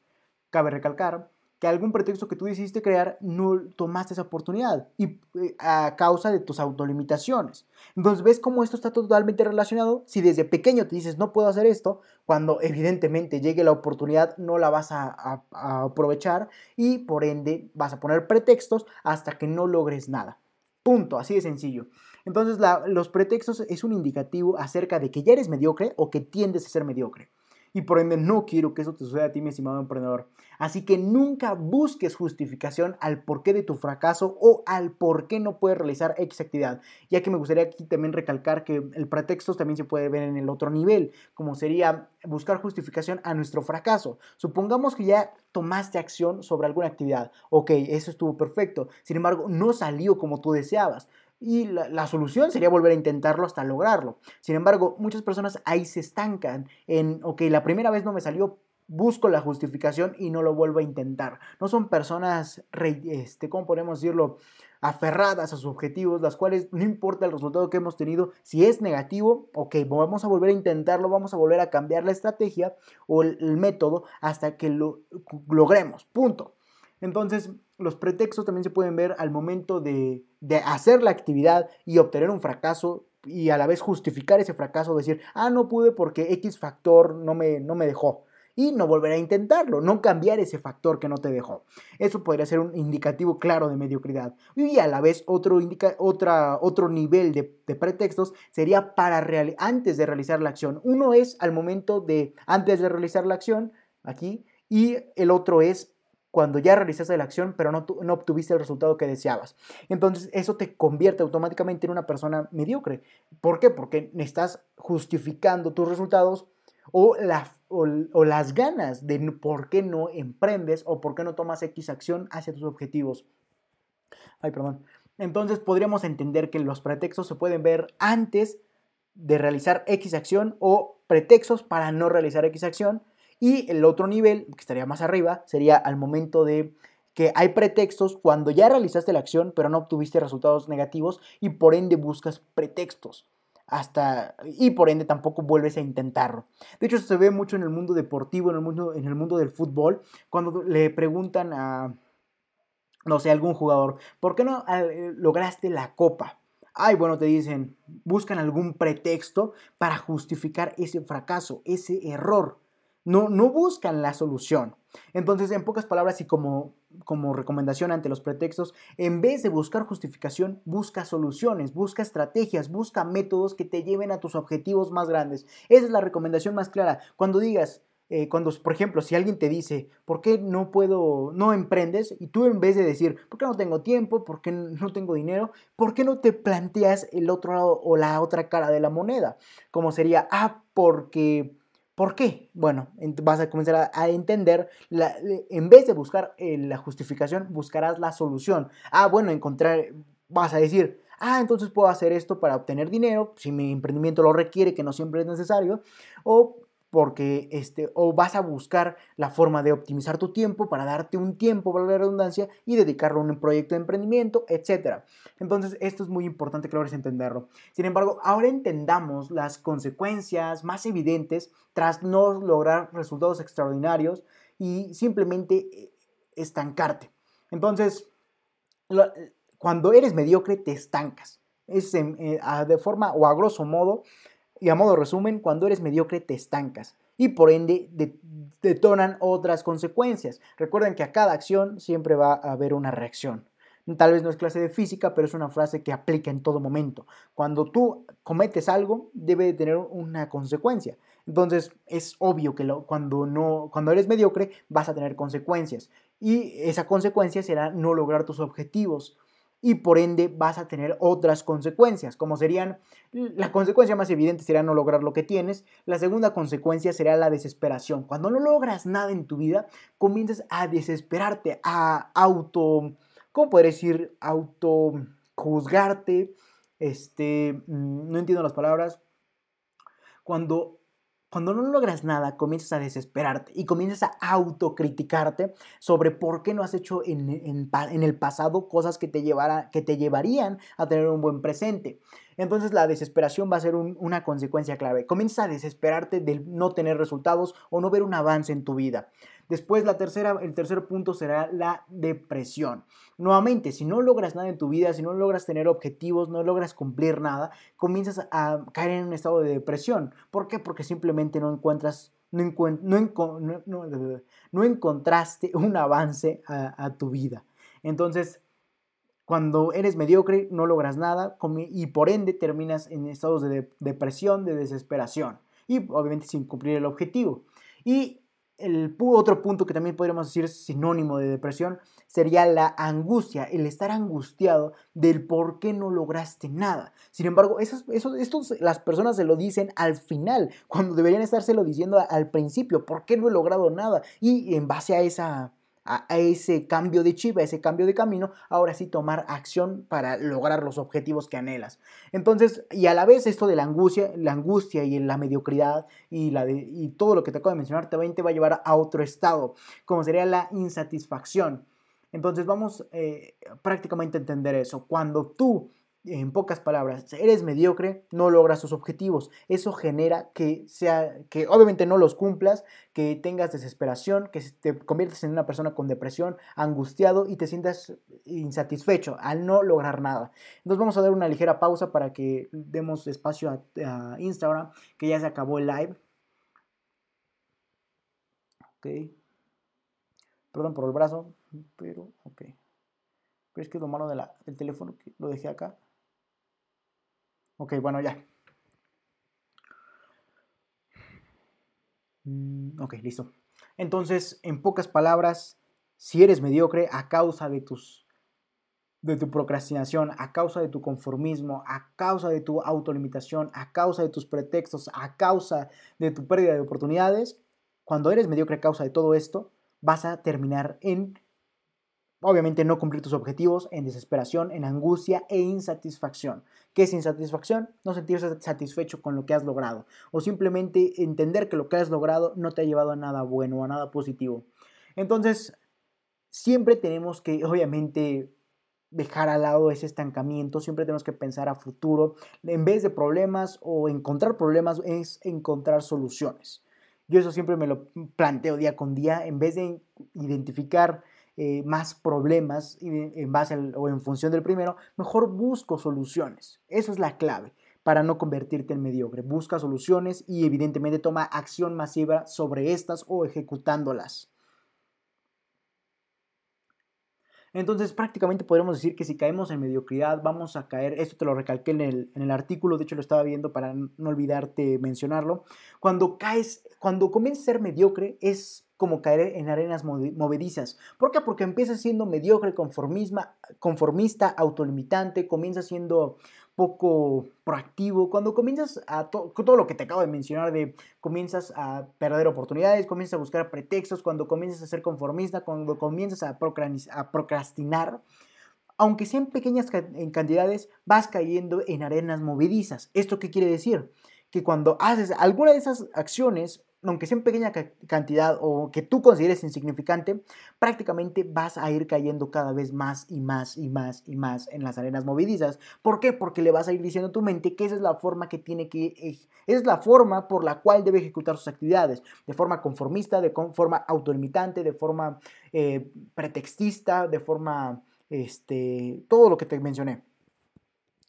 cabe recalcar, que algún pretexto que tú decidiste crear no tomaste esa oportunidad y eh, a causa de tus autolimitaciones. Entonces, ¿ves cómo esto está totalmente relacionado? Si desde pequeño te dices no puedo hacer esto, cuando evidentemente llegue la oportunidad no la vas a, aprovechar y por ende vas a poner pretextos hasta que no logres nada. Punto, así de sencillo. Entonces, los pretextos es un indicativo acerca de que ya eres mediocre o que tiendes a ser mediocre y por ende no quiero que eso te suceda a ti, mi estimado emprendedor. Así que nunca busques justificación al porqué de tu fracaso o al por qué no puedes realizar X actividad, ya que me gustaría aquí también recalcar que el pretexto también se puede ver en el otro nivel, como sería buscar justificación a nuestro fracaso. Supongamos que ya tomaste acción sobre alguna actividad. Ok, eso estuvo perfecto. Sin embargo, no salió como tú deseabas y la, solución sería volver a intentarlo hasta lograrlo. Sin embargo, muchas personas ahí se estancan en, ok, la primera vez no me salió, busco la justificación y no lo vuelvo a intentar. No son personas, este, ¿cómo podemos decirlo? aferradas a sus objetivos, las cuales no importa el resultado que hemos tenido, si es negativo, ok, vamos a volver a intentarlo, vamos a volver a cambiar la estrategia o el, el método hasta que lo logremos, punto. Entonces, los pretextos también se pueden ver al momento de, hacer la actividad y obtener un fracaso y a la vez justificar ese fracaso, decir, ah, no pude porque X factor no me, no me dejó. Y no volver a intentarlo, no cambiar ese factor que no te dejó. Eso podría ser un indicativo claro de mediocridad. Y a la vez otro, indica, otra, otro nivel de, pretextos sería para antes de realizar la acción. Uno es al momento de antes de realizar la acción, aquí, y el otro es cuando ya realizaste la acción, pero no, no, obtuviste el resultado que deseabas. Entonces, eso te convierte automáticamente en una persona mediocre. ¿Por qué? Porque estás justificando tus resultados o, o, las ganas de por qué no emprendes o por qué no tomas X acción hacia tus objetivos. Ay, perdón. Entonces podríamos entender que los pretextos se pueden ver antes de realizar X acción o pretextos para no realizar X acción. Y el otro nivel, que estaría más arriba, sería al momento de que hay pretextos cuando ya realizaste la acción pero no obtuviste resultados negativos y por ende buscas pretextos hasta y por ende tampoco vuelves a intentarlo. De hecho, se ve mucho en el mundo deportivo, en el mundo, en el mundo del fútbol, cuando le preguntan a, no sé, algún jugador, ¿por qué no eh, lograste la copa? Ay, bueno, te dicen, buscan algún pretexto para justificar ese fracaso, ese error. No, no buscan la solución. Entonces, en pocas palabras y como, como recomendación ante los pretextos, en vez de buscar justificación, busca soluciones, busca estrategias, busca métodos que te lleven a tus objetivos más grandes. Esa es la recomendación más clara. Cuando digas, eh, cuando, por ejemplo, si alguien te dice, ¿por qué no puedo, no emprendes? Y tú en vez de decir, ¿por qué no tengo tiempo? ¿Por qué no tengo dinero? ¿Por qué no te planteas el otro lado o la otra cara de la moneda? Como sería, ah, porque ¿Por qué? Bueno, vas a comenzar a, entender, en vez de buscar eh, la justificación, buscarás la solución. Ah, bueno, encontrar, vas a decir, ah, entonces puedo hacer esto para obtener dinero, si mi emprendimiento lo requiere, que no siempre es necesario, o porque este, o vas a buscar la forma de optimizar tu tiempo para darte un tiempo, para la redundancia, y dedicarlo a un proyecto de emprendimiento, etc. Entonces, esto es muy importante que logres entenderlo. Sin embargo, ahora entendamos las consecuencias más evidentes tras no lograr resultados extraordinarios y simplemente eh, estancarte. Entonces, cuando eres mediocre, te estancas. Es eh, de forma o a grosso modo, y a modo resumen, cuando eres mediocre te estancas y por ende detonan otras consecuencias. Recuerden que a cada acción siempre va a haber una reacción. Tal vez no es clase de física, pero es una frase que aplica en todo momento. Cuando tú cometes algo, debe de tener una consecuencia. Entonces, es obvio que cuando, no, cuando eres mediocre vas a tener consecuencias. Y esa consecuencia será no lograr tus objetivos y por ende vas a tener otras consecuencias, como serían, la consecuencia más evidente será no lograr lo que tienes, la segunda consecuencia será la desesperación. Cuando no logras nada en tu vida, comienzas a desesperarte, a auto, ¿cómo poder decir? Auto juzgarte, este, mm, no entiendo las palabras, cuando cuando no logras nada, comienzas a desesperarte y comienzas a autocriticarte sobre por qué no has hecho en, el pasado cosas que te, que te llevarían a tener un buen presente. Entonces la desesperación va a ser una consecuencia clave. Comienzas a desesperarte del no tener resultados o no ver un avance en tu vida. Después, la tercera, el tercer punto será la depresión. Nuevamente, si no logras nada en tu vida, si no logras tener objetivos, no logras cumplir nada, comienzas a caer en un estado de depresión. ¿Por qué? Porque simplemente no encuentras no, encontraste un avance a, tu vida. Entonces, cuando eres mediocre, no logras nada y por ende terminas en estados de depresión, de desesperación y obviamente sin cumplir el objetivo. Y el otro punto que también podríamos decir sinónimo de depresión sería la angustia, el estar angustiado del por qué no lograste nada. Sin embargo, eso, las personas se lo dicen al final, cuando deberían estárselo diciendo al principio, ¿por qué no he logrado nada? Y en base a esa a, ese cambio de chip, a ese cambio de camino, ahora sí tomar acción para lograr los objetivos que anhelas. Entonces, y a la vez esto de la angustia, la angustia y la mediocridad y, la y todo lo que te acabo de mencionar te va a llevar a otro estado, como sería la insatisfacción. Entonces vamos eh, prácticamente a entender eso. Cuando tú en pocas palabras, eres mediocre, no logras tus objetivos. Eso genera que sea que obviamente no los cumplas, que tengas desesperación, que te conviertes en una persona con depresión, angustiado y te sientas insatisfecho al no lograr nada. Entonces vamos a dar una ligera pausa para que demos espacio a, Instagram, que ya se acabó el live. Ok. Perdón por el brazo, pero ok. Pero es que lo malo del teléfono lo dejé acá. Ok, bueno, ya. Mm, ok, listo. Entonces, en pocas palabras, si eres mediocre a causa de tus de tu procrastinación, a causa de tu conformismo, a causa de tu autolimitación, a causa de tus pretextos, a causa de tu pérdida de oportunidades, cuando eres mediocre a causa de todo esto, vas a terminar en, obviamente, no cumplir tus objetivos, en desesperación, en angustia e insatisfacción. ¿Qué es insatisfacción? No sentirse satisfecho con lo que has logrado o simplemente entender que lo que has logrado no te ha llevado a nada bueno, a nada positivo. Entonces, siempre tenemos que, obviamente, dejar al lado ese estancamiento, siempre tenemos que pensar a futuro. En vez de problemas o encontrar problemas, es encontrar soluciones. Yo eso siempre me lo planteo día con día, en vez de identificar eh, más problemas en base o en función del primero, mejor busco soluciones. Eso es la clave para no convertirte en mediocre. Busca soluciones y evidentemente toma acción masiva sobre estas o ejecutándolas. Entonces prácticamente podemos decir que si caemos en mediocridad vamos a caer, esto te lo recalqué en el, en el artículo, de hecho lo estaba viendo para no olvidarte mencionarlo, cuando caes, cuando comienzas a ser mediocre es como caer en arenas movedizas. ¿Por qué? Porque empiezas siendo mediocre, conformista, autolimitante, comienzas siendo poco proactivo, cuando comienzas a todo lo que te acabo de mencionar, de comienzas a perder oportunidades, comienzas a buscar pretextos, cuando comienzas a ser conformista, cuando comienzas a, procrastinar, aunque sean pequeñas en cantidades, vas cayendo en arenas movedizas. ¿Esto qué quiere decir? Que cuando haces alguna de esas acciones aunque sea en pequeña cantidad o que tú consideres insignificante, prácticamente vas a ir cayendo cada vez más y más y más y más en las arenas movidizas. ¿Por qué? Porque le vas a ir diciendo a tu mente que esa es la forma que tiene que, es la forma por la cual debe ejecutar sus actividades, de forma conformista, de forma autolimitante, de forma eh, pretextista, de forma, este, todo lo que te mencioné.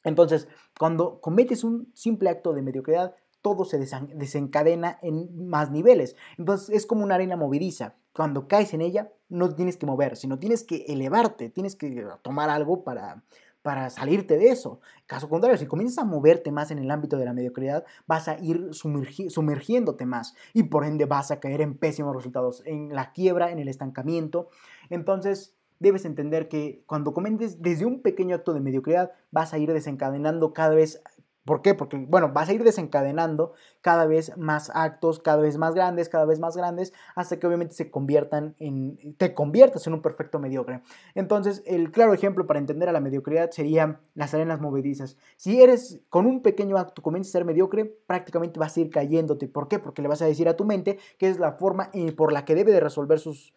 Entonces, cuando cometes un simple acto de mediocridad, todo se desencadena en más niveles. Entonces es como una arena movediza. Cuando caes en ella, no tienes que mover, sino tienes que elevarte, tienes que tomar algo para, para salirte de eso. Caso contrario, si comienzas a moverte más en el ámbito de la mediocridad, vas a ir sumergiéndote más y por ende vas a caer en pésimos resultados, en la quiebra, en el estancamiento. Entonces, debes entender que cuando cometes desde un pequeño acto de mediocridad, vas a ir desencadenando cada vez ¿Por qué? Porque, bueno, vas a ir desencadenando cada vez más actos, cada vez más grandes, cada vez más grandes, hasta que obviamente se conviertan en, te conviertas en un perfecto mediocre. Entonces, el claro ejemplo para entender a la mediocridad sería las arenas movedizas. Si eres con un pequeño acto comienzas a ser mediocre, prácticamente vas a ir cayéndote. ¿Por qué? Porque le vas a decir a tu mente que es la forma eh, por la que debe de resolver sus,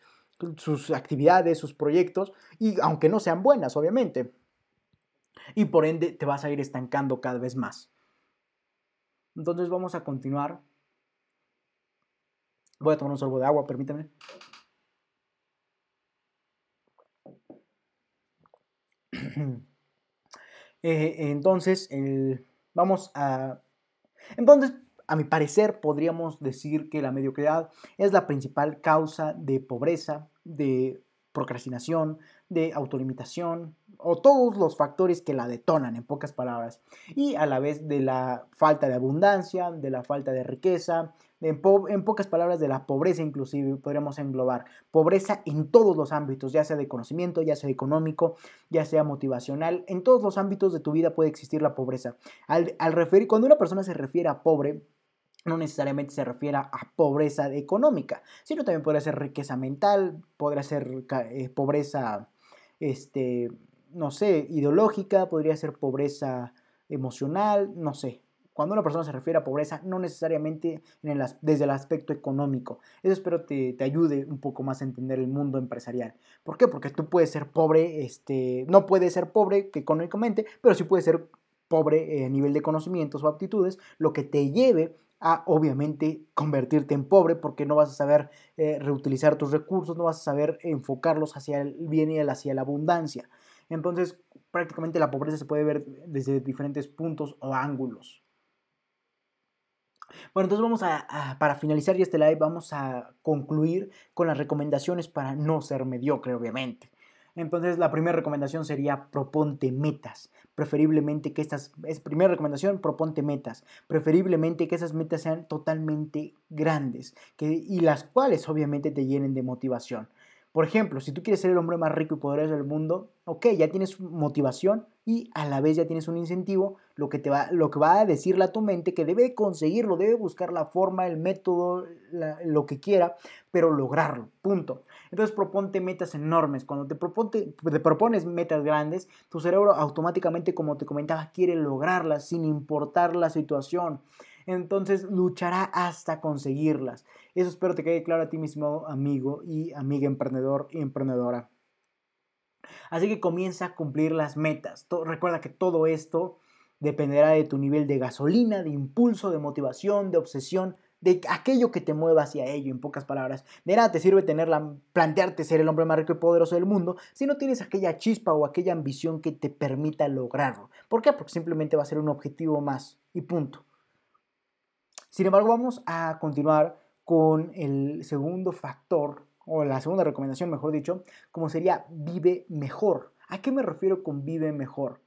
sus actividades, sus proyectos, y aunque no sean buenas, obviamente y por ende te vas a ir estancando cada vez más. Entonces vamos a continuar. Voy a tomar un sorbo de agua, permítame. Eh, entonces, vamos a... Entonces, a mi parecer, podríamos decir que la mediocridad es la principal causa de pobreza, de procrastinación, de autolimitación, o todos los factores que la detonan, en pocas palabras, y a la vez de la falta de abundancia, de la falta de riqueza, en, pocas palabras de la pobreza inclusive podríamos englobar pobreza en todos los ámbitos, ya sea de conocimiento, ya sea económico, ya sea motivacional, en todos los ámbitos de tu vida puede existir la pobreza. Al, referir, cuando una persona se refiere a pobre, no necesariamente se refiere a pobreza económica, sino también podría ser riqueza mental, podría ser eh, pobreza este, no sé, ideológica, podría ser pobreza emocional, no sé. Cuando una persona se refiere a pobreza, no necesariamente desde el aspecto económico. Eso espero te, te ayude un poco más a entender el mundo empresarial. ¿Por qué? Porque tú puedes ser pobre, este, no puedes ser pobre económicamente, pero sí puedes ser pobre a nivel de conocimientos o aptitudes, lo que te lleve a obviamente convertirte en pobre porque no vas a saber eh, reutilizar tus recursos, no vas a saber enfocarlos hacia el bien y hacia la abundancia. Entonces, prácticamente la pobreza se puede ver desde diferentes puntos o ángulos. Bueno, entonces vamos a, para finalizar este live, vamos a concluir con las recomendaciones para no ser mediocre, obviamente. Entonces, la primera recomendación sería proponte metas. Preferiblemente que estas, es primera recomendación, proponte metas. Preferiblemente que esas metas sean totalmente grandes que, y las cuales obviamente te llenen de motivación. Por ejemplo, si tú quieres ser el hombre más rico y poderoso del mundo, ok, ya tienes motivación y a la vez ya tienes un incentivo, lo que, te va, lo que va a decirle a tu mente que debe conseguirlo, debe buscar la forma, el método, lo que quiera, pero lograrlo, punto. Entonces proponte metas enormes. Cuando te, te propones metas grandes, tu cerebro automáticamente, como te comentaba, quiere lograrlas sin importar la situación entonces luchará hasta conseguirlas. Eso espero te quede claro a ti mismo, amigo y amiga emprendedor y emprendedora. Así que comienza a cumplir las metas. recuerda que todo esto dependerá de tu nivel de gasolina, de impulso, de motivación, de obsesión, de aquello que te mueva hacia ello, en pocas palabras. De nada te sirve tenerla, plantearte ser el hombre más rico y poderoso del mundo si no tienes aquella chispa o aquella ambición que te permita lograrlo. ¿Por qué? Porque simplemente va a ser un objetivo más y punto. Sin embargo, vamos a continuar con el segundo factor, o la segunda recomendación, mejor dicho, como sería vive mejor. ¿A qué me refiero con vive mejor?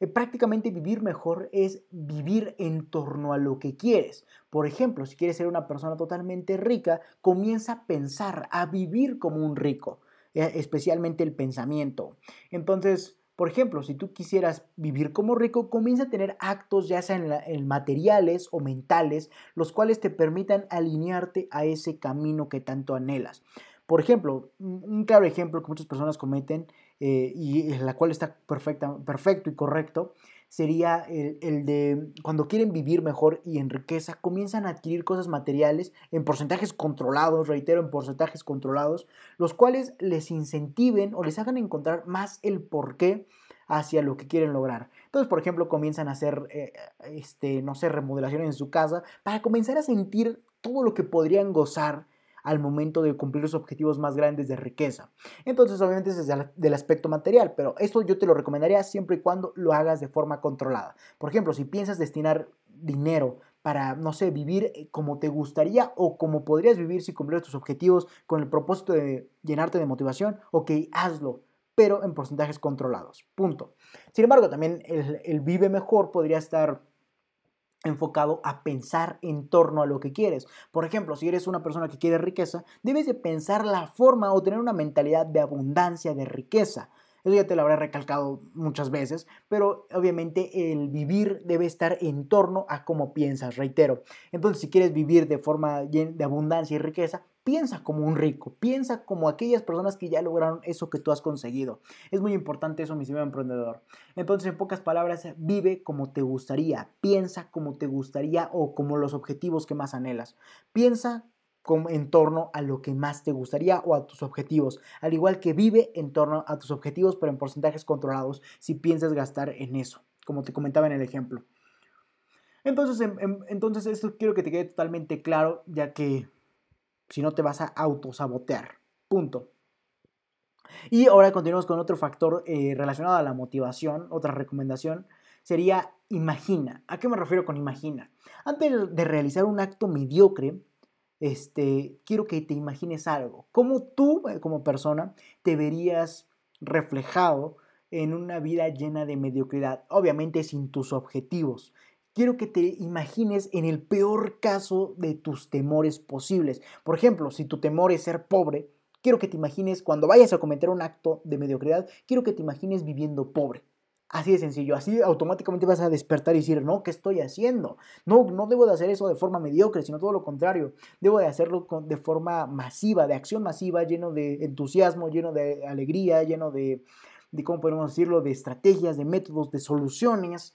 Eh, prácticamente vivir mejor es vivir en torno a lo que quieres. Por ejemplo, si quieres ser una persona totalmente rica, comienza a pensar, a vivir como un rico, eh, especialmente el pensamiento. Entonces, por ejemplo, si tú quisieras vivir como rico, comienza a tener actos ya sean en, materiales o mentales, los cuales te permitan alinearte a ese camino que tanto anhelas. Por ejemplo, un claro ejemplo que muchas personas cometen eh, y la cual está perfecto y correcto sería el, de cuando quieren vivir mejor y en riqueza, comienzan a adquirir cosas materiales en porcentajes controlados, reitero, en porcentajes controlados, los cuales les incentiven o les hagan encontrar más el porqué hacia lo que quieren lograr. Entonces, por ejemplo, comienzan a hacer, eh, este, no sé, remodelaciones en su casa para comenzar a sentir todo lo que podrían gozar al momento de cumplir los objetivos más grandes de riqueza. Entonces, obviamente, es del aspecto material, pero esto yo te lo recomendaría siempre y cuando lo hagas de forma controlada. Por ejemplo, si piensas destinar dinero para, no sé, vivir eh, como te gustaría o como podrías vivir si cumplieras tus objetivos con el propósito de llenarte de motivación, ok, hazlo, pero en porcentajes controlados. Punto. Sin embargo, también el, el vive mejor podría estar enfocado a pensar en torno a lo que quieres. Por ejemplo, si eres una persona que quiere riqueza, debes de pensar la forma o tener una mentalidad de abundancia, de riqueza. Eso ya te lo habré recalcado muchas veces, pero obviamente el vivir debe estar en torno a cómo piensas, reitero. Entonces, si quieres vivir de forma de abundancia y riqueza, piensa como un rico, piensa como aquellas personas que ya lograron eso que tú has conseguido. Es muy importante eso, mi señor emprendedor. Entonces, en pocas palabras, vive como te gustaría, piensa como te gustaría o como los objetivos que más anhelas. Piensa en torno a lo que más te gustaría o a tus objetivos. Al igual que vive en torno a tus objetivos, pero en porcentajes controlados si piensas gastar en eso, como te comentaba en el ejemplo. Entonces, em, em, entonces esto quiero que te quede totalmente claro, ya que si no te vas a autosabotear. Punto. Y ahora continuamos con otro factor eh, relacionado a la motivación, otra recomendación, sería imagina. ¿A qué me refiero con imagina? Antes de realizar un acto mediocre, este, quiero que te imagines algo. ¿Cómo tú, eh, como persona, te verías reflejado en una vida llena de mediocridad? Obviamente sin tus objetivos. Quiero que te imagines en el peor caso de tus temores posibles. Por ejemplo, si tu temor es ser pobre, quiero que te imagines cuando vayas a cometer un acto de mediocridad, quiero que te imagines viviendo pobre. Así de sencillo, así automáticamente vas a despertar y decir, no, ¿qué estoy haciendo? No, no debo de hacer eso de forma mediocre, sino todo lo contrario. Debo de hacerlo de forma masiva, de acción masiva, lleno de entusiasmo, lleno de alegría, lleno de, de ¿cómo podemos decirlo?, de estrategias, de métodos, de soluciones.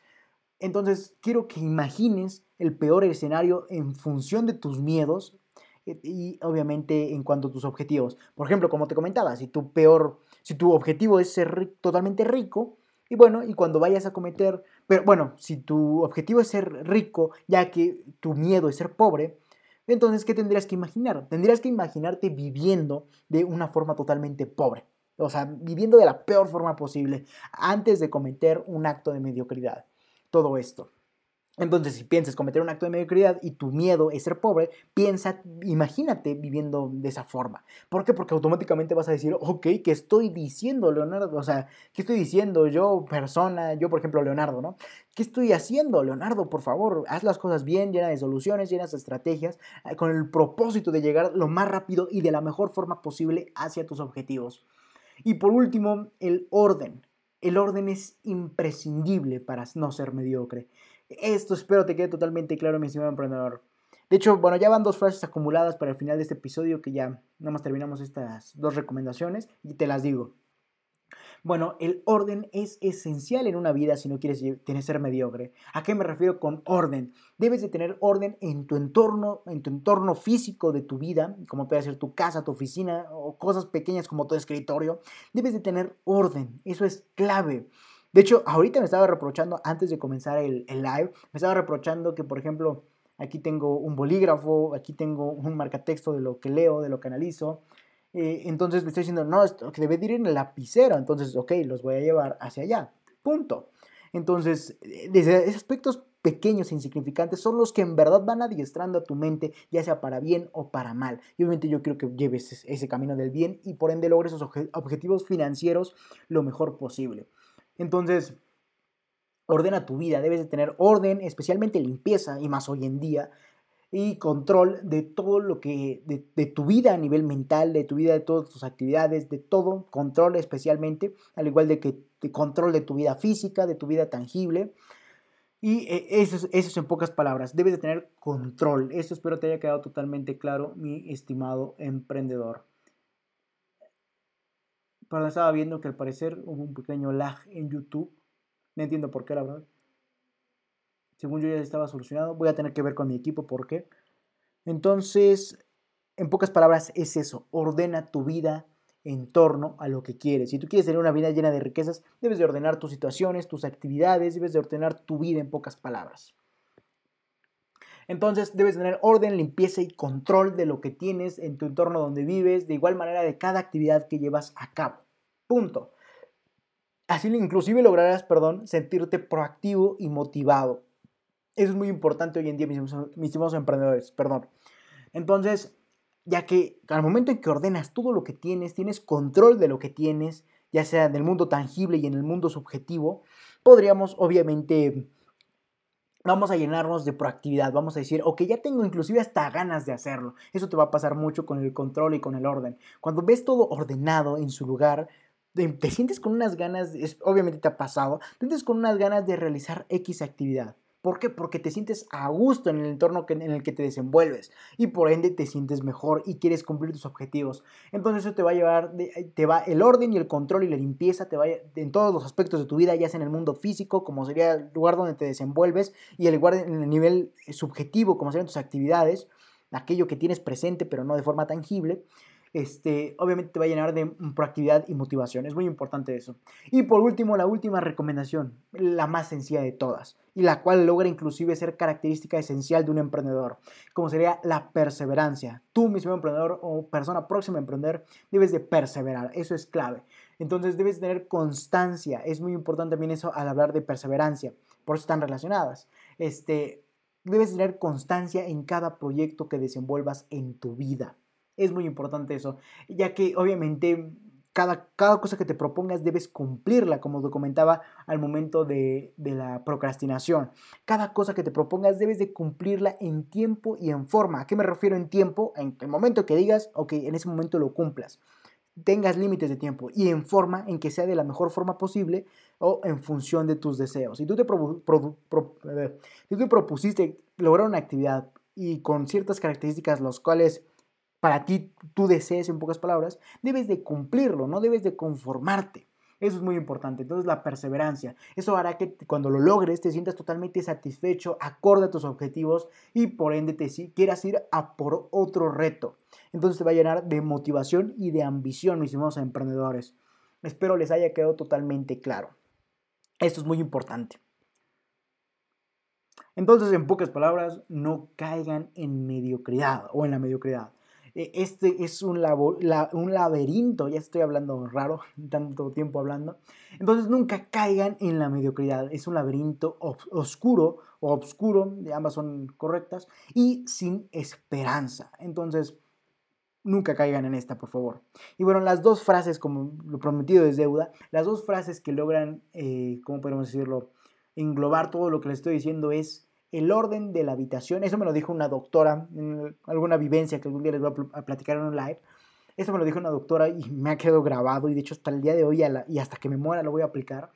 Entonces, quiero que imagines el peor escenario en función de tus miedos eh, y obviamente en cuanto a tus objetivos. Por ejemplo, como te comentaba, si tu peor, si tu objetivo es ser totalmente rico, y bueno, y cuando vayas a cometer, pero bueno, si tu objetivo es ser rico, ya que tu miedo es ser pobre, entonces, ¿qué tendrías que imaginar? Tendrías que imaginarte viviendo de una forma totalmente pobre. O sea, viviendo de la peor forma posible antes de cometer un acto de mediocridad. Todo esto. Entonces, si piensas cometer un acto de mediocridad y tu miedo es ser pobre, piensa, imagínate viviendo de esa forma. ¿Por qué? Porque automáticamente vas a decir, ok, ¿qué estoy diciendo, Leonardo? O sea, ¿qué estoy diciendo yo, persona, yo, por ejemplo, Leonardo, ¿no? ¿Qué estoy haciendo, Leonardo? Por favor, haz las cosas bien, llena de soluciones, llenas de estrategias, eh, con el propósito de llegar lo más rápido y de la mejor forma posible hacia tus objetivos. Y por último, el orden. El orden es imprescindible para no ser mediocre. Esto espero te quede totalmente claro, mi estimado emprendedor. De hecho, bueno, ya van dos frases acumuladas para el final de este episodio que ya nada más terminamos estas dos recomendaciones y te las digo. Bueno, el orden es esencial en una vida si no quieres tener ser mediocre. ¿A qué me refiero con orden? Debes de tener orden en tu entorno, en tu entorno físico de tu vida, como puede ser tu casa, tu oficina o cosas pequeñas como tu escritorio. Debes de tener orden, eso es clave. De hecho, ahorita me estaba reprochando, antes de comenzar el, live, me estaba reprochando que, por ejemplo, aquí tengo un bolígrafo, aquí tengo un marcatexto de lo que leo, de lo que analizo. Eh, entonces me estoy diciendo, no, esto que debe de ir en el lapicero. Entonces, ok, los voy a llevar hacia allá. Punto. Entonces, eh, desde esos aspectos pequeños e insignificantes son los que en verdad van adiestrando a tu mente, ya sea para bien o para mal. Y obviamente yo quiero que lleves ese camino del bien y por ende logres esos objetivos financieros lo mejor posible. Entonces, ordena tu vida, debes de tener orden, especialmente limpieza, y más hoy en día, y control de todo lo que, de, tu vida a nivel mental, de tu vida, de todas tus actividades, de todo, control especialmente, al igual de que de control de tu vida física, de tu vida tangible. Y eh, eso, es en pocas palabras, debes de tener control. Eso espero te haya quedado totalmente claro, mi estimado emprendedor. Pero estaba viendo que al parecer hubo un pequeño lag en YouTube. No entiendo por qué, la verdad. Según yo ya estaba solucionado. Voy a tener que ver con mi equipo por qué. Entonces, en pocas palabras, es eso. Ordena tu vida en torno a lo que quieres. Si tú quieres tener una vida llena de riquezas, debes de ordenar tus situaciones, tus actividades, debes de ordenar tu vida en pocas palabras. Entonces debes tener orden, limpieza y control de lo que tienes en tu entorno donde vives, de igual manera de cada actividad que llevas a cabo. Punto. Así inclusive lograrás, perdón, sentirte proactivo y motivado. Eso es muy importante hoy en día, mis, mis emprendedores, perdón. Entonces, ya que al momento en que ordenas todo lo que tienes, tienes control de lo que tienes, ya sea en el mundo tangible y en el mundo subjetivo, podríamos obviamente vamos a llenarnos de proactividad, vamos a decir, ok, ya tengo inclusive hasta ganas de hacerlo. Eso te va a pasar mucho con el control y con el orden. Cuando ves todo ordenado en su lugar, te sientes con unas ganas, obviamente te ha pasado, te sientes con unas ganas de realizar X actividad. ¿Por qué? Porque te sientes a gusto en el entorno en el que te desenvuelves y por ende te sientes mejor y quieres cumplir tus objetivos. Entonces eso te va a llevar, te va el orden y el control y la limpieza, te va en todos los aspectos de tu vida, ya sea en el mundo físico, como sería el lugar donde te desenvuelves, y el lugar en el nivel subjetivo, como serían tus actividades, aquello que tienes presente pero no de forma tangible este, obviamente te va a llenar de proactividad y motivación. Es muy importante eso. Y por último, la última recomendación, la más sencilla de todas, y la cual logra inclusive ser característica esencial de un emprendedor, como sería la perseverancia. Tú, mismo emprendedor o persona próxima a emprender, debes de perseverar. Eso es clave. Entonces debes tener constancia. Es muy importante también eso al hablar de perseverancia. Por eso están relacionadas. Este, debes tener constancia en cada proyecto que desenvuelvas en tu vida. Es muy importante eso, ya que obviamente cada, cada, cosa que te propongas debes cumplirla, como te comentaba al momento de, de, la procrastinación. Cada cosa que te propongas debes de cumplirla en tiempo y en forma. ¿A qué me refiero en tiempo? En el momento que digas, ok, en ese momento lo cumplas. Tengas límites de tiempo y en forma en que sea de la mejor forma posible o en función de tus deseos. Si tú te, si tú te propusiste lograr una actividad y con ciertas características, las cuales para ti tú desees, en pocas palabras, debes de cumplirlo, no debes de conformarte. Eso es muy importante. Entonces la perseverancia. Eso hará que cuando lo logres te sientas totalmente satisfecho, acorde a tus objetivos y por ende te quieras ir a por otro reto. Entonces te va a llenar de motivación y de ambición, mis hermanos emprendedores. Espero les haya quedado totalmente claro. Esto es muy importante. Entonces, en pocas palabras, no caigan en mediocridad o en la mediocridad. E, este es un, laberinto, ya estoy hablando raro, tanto tiempo hablando. Entonces nunca caigan en la mediocridad, es un laberinto oscuro o obscuro, ambas son correctas, y sin esperanza. Entonces, nunca caigan en esta, por favor. Y bueno, las dos frases, como lo prometido es deuda, las dos frases que logran, eh, ¿cómo podemos decirlo?, englobar todo lo que les estoy diciendo es el orden de la habitación. Eso me lo dijo una doctora en alguna vivencia que algún día les voy a platicar en un live. Eso me lo dijo una doctora y me ha quedado grabado y de hecho hasta el día de hoy y hasta que me muera lo voy a aplicar.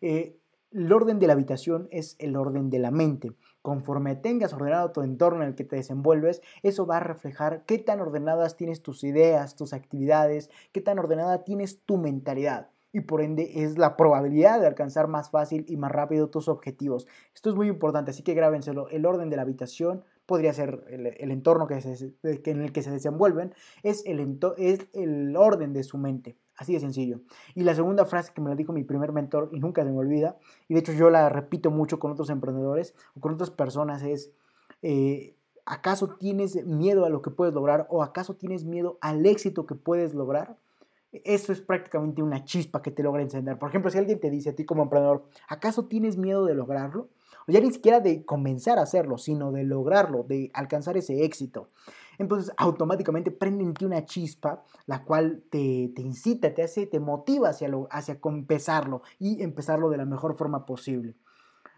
Eh, el orden de la habitación es el orden de la mente. Conforme tengas ordenado tu entorno en el que te desenvuelves, eso va a reflejar qué tan ordenadas tienes tus ideas, tus actividades, qué tan ordenada tienes tu mentalidad y por ende es la probabilidad de alcanzar más fácil y más rápido tus objetivos. Esto es muy importante, así que grábenselo. El orden de la habitación podría ser el, entorno que en el que se desenvuelven, es el, es el orden de su mente. Así de sencillo. Y la segunda frase que me la dijo mi primer mentor y nunca se me olvida, y de hecho yo la repito mucho con otros emprendedores o con otras personas, es, eh, ¿acaso tienes miedo a lo que puedes lograr o acaso tienes miedo al éxito que puedes lograr? Eso es prácticamente una chispa que te logra encender. Por ejemplo, si alguien te dice a ti como emprendedor, ¿acaso tienes miedo de lograrlo? O ya ni siquiera de comenzar a hacerlo, sino de lograrlo, de alcanzar ese éxito. Entonces, automáticamente prende en ti una chispa, la cual te, incita, te hace, te motiva hacia, lo, hacia empezarlo y empezarlo de la mejor forma posible.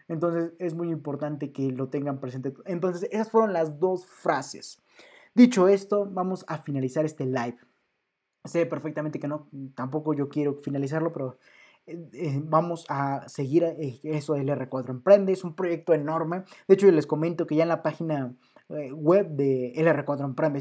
Entonces, es muy importante que lo tengan presente. Entonces, esas fueron las dos frases. Dicho esto, vamos a finalizar este live. Sé perfectamente que no, tampoco yo quiero finalizarlo, pero eh, eh, vamos a seguir eh, eso del R4 Emprende. Es un proyecto enorme. De hecho, les comento que ya en la página web de LR4 Emprende,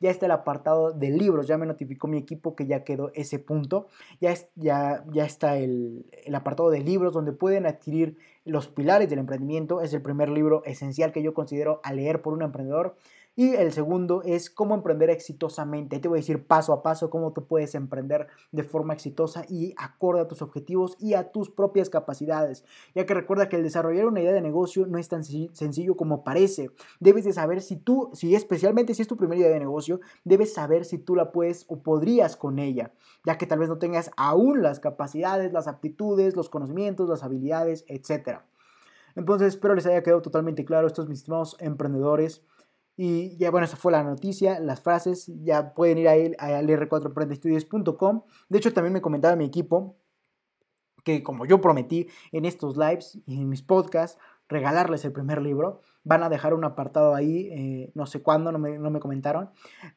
ya está el apartado de libros. Ya me notificó mi equipo que ya quedó ese punto. Ya, ya, ya está el, el apartado de libros donde pueden adquirir los pilares del emprendimiento. Es el primer libro esencial que yo considero a leer por un emprendedor. Y el segundo es cómo emprender exitosamente. Te voy a decir paso a paso cómo tú puedes emprender de forma exitosa y acorde a tus objetivos y a tus propias capacidades. Ya que recuerda que el desarrollar una idea de negocio no es tan sencillo como parece. Debes de saber si tú, si especialmente si es tu primera idea de negocio, debes saber si tú la puedes o podrías con ella, ya que tal vez no tengas aún las capacidades, las aptitudes, los conocimientos, las habilidades, etc. Entonces espero les haya quedado totalmente claro estos mis estimados emprendedores. Y ya bueno, esa fue la noticia, las frases, ya pueden ir a, al r4emprendestudios.com. De hecho, también me comentaba mi equipo que como yo prometí en estos lives y en mis podcasts, regalarles el primer libro. Van a dejar un apartado ahí, eh, no sé cuándo, no me, no me, comentaron,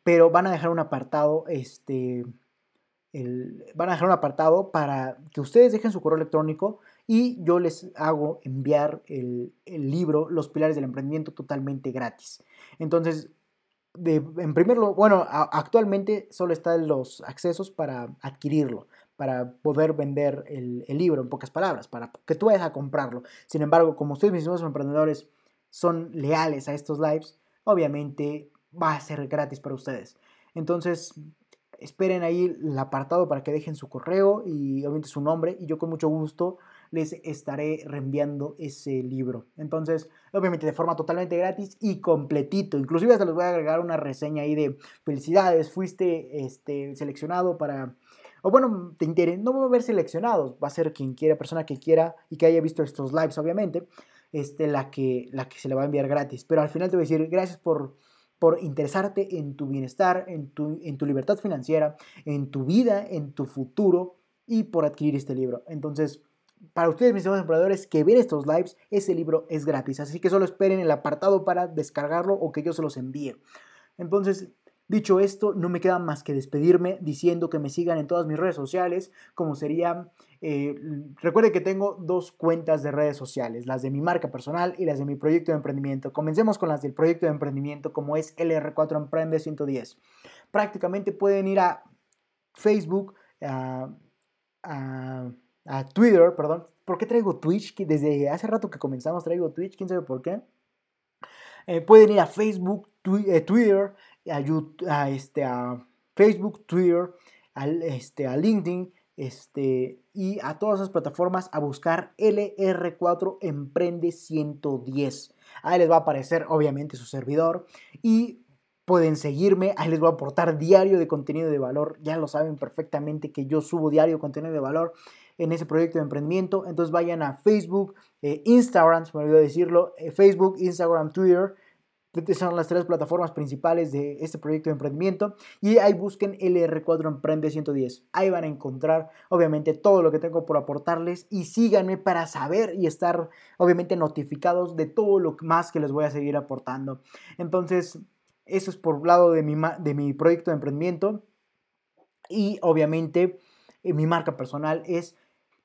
pero van a dejar un apartado, este, el, van a dejar un apartado para que ustedes dejen su correo electrónico y yo les hago enviar el, libro Los Pilares del Emprendimiento totalmente gratis. Entonces, en primer lugar, bueno, actualmente solo están los accesos para adquirirlo, para poder vender el, libro, en pocas palabras, para que tú vayas a comprarlo. Sin embargo, como ustedes mismos emprendedores son leales a estos lives, obviamente va a ser gratis para ustedes. Entonces, esperen ahí el apartado para que dejen su correo y obviamente su nombre y yo con mucho gusto les estaré reenviando ese libro. Entonces, obviamente de forma totalmente gratis y completito. Inclusive hasta les voy a agregar una reseña ahí de felicidades, fuiste este, seleccionado para... O bueno, te interesa, no va a haber seleccionados, va a ser quien quiera, persona que quiera y que haya visto estos lives, obviamente, este, la, que, la que se le va a enviar gratis. Pero al final te voy a decir gracias por por interesarte en tu bienestar, en tu, en tu libertad financiera, en tu vida, en tu futuro y por adquirir este libro. Entonces, para ustedes, mis amigos emprendedores, que ven estos lives, ese libro es gratis. Así que solo esperen el apartado para descargarlo o que yo se los envíe. Entonces, dicho esto, no me queda más que despedirme diciendo que me sigan en todas mis redes sociales, como sería... Eh, recuerde que tengo dos cuentas de redes sociales, las de mi marca personal y las de mi proyecto de emprendimiento. Comencemos con las del proyecto de emprendimiento, como es LR4 Emprende 110. Prácticamente pueden ir a Facebook, a Twitter, perdón. ¿Por qué traigo Twitch? Que desde hace rato que comenzamos traigo Twitch, quién sabe por qué. Eh, pueden ir a Facebook, eh, Twitter, a, este, a Facebook, Twitter, a, este, a LinkedIn este, y a todas esas plataformas a buscar LR4 Emprende 110. Ahí les va a aparecer obviamente su servidor y pueden seguirme, ahí les voy a aportar diario de contenido de valor, ya lo saben perfectamente que yo subo diario contenido de valor en ese proyecto de emprendimiento, entonces vayan a Facebook, eh, Instagram, se me olvidó decirlo, eh, Facebook, Instagram, Twitter, son las tres plataformas principales de este proyecto de emprendimiento. Y ahí busquen LR4 Emprende 110. Ahí van a encontrar obviamente todo lo que tengo por aportarles. Y síganme para saber y estar obviamente notificados de todo lo más que les voy a seguir aportando. Entonces, eso es por lado de mi, de mi proyecto de emprendimiento. Y obviamente eh, mi marca personal es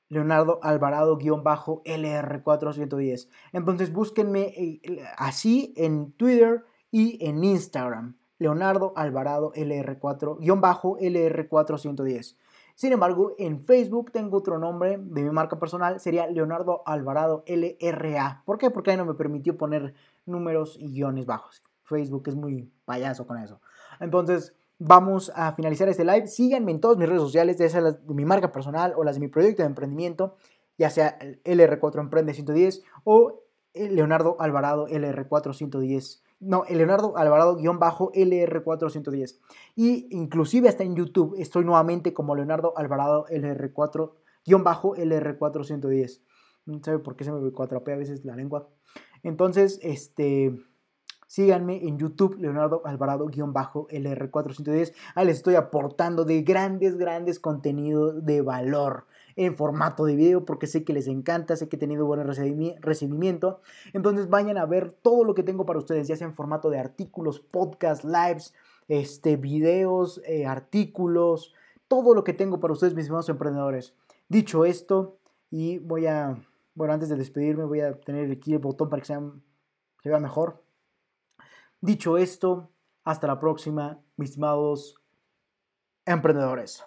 Leonardo Alvarado-LR410. Entonces búsquenme eh, así en Twitter y en Instagram. Leonardo Alvarado LR4-LR410. Sin embargo, en Facebook tengo otro nombre de mi marca personal, sería Leonardo Alvarado LRA. ¿Por qué? Porque ahí no me permitió poner números y guiones bajos. Facebook es muy payaso con eso. Entonces, vamos a finalizar este live. Síganme en todas mis redes sociales, ya sea las de mi marca personal o las de mi proyecto de emprendimiento, ya sea LR4 Emprende 110 o Leonardo Alvarado LR4 110. No, Leonardo Alvarado-LR410. Y inclusive hasta en YouTube estoy nuevamente como Leonardo Alvarado LR4-LR410. No sabe por qué se me cuatrapea a veces la lengua. Entonces, este Síganme en YouTube, Leonardo Alvarado-LR410. Ahí les estoy aportando de grandes, grandes contenidos de valor en formato de video porque sé que les encanta, sé que he tenido buen recibimiento. Entonces vayan a ver todo lo que tengo para ustedes, ya sea en formato de artículos, podcasts, lives, este, videos, eh, artículos, todo lo que tengo para ustedes, mis hermanos emprendedores. Dicho esto, y voy a, bueno, antes de despedirme, voy a tener aquí el botón para que se vea mejor. Dicho esto, hasta la próxima, mis estimados emprendedores.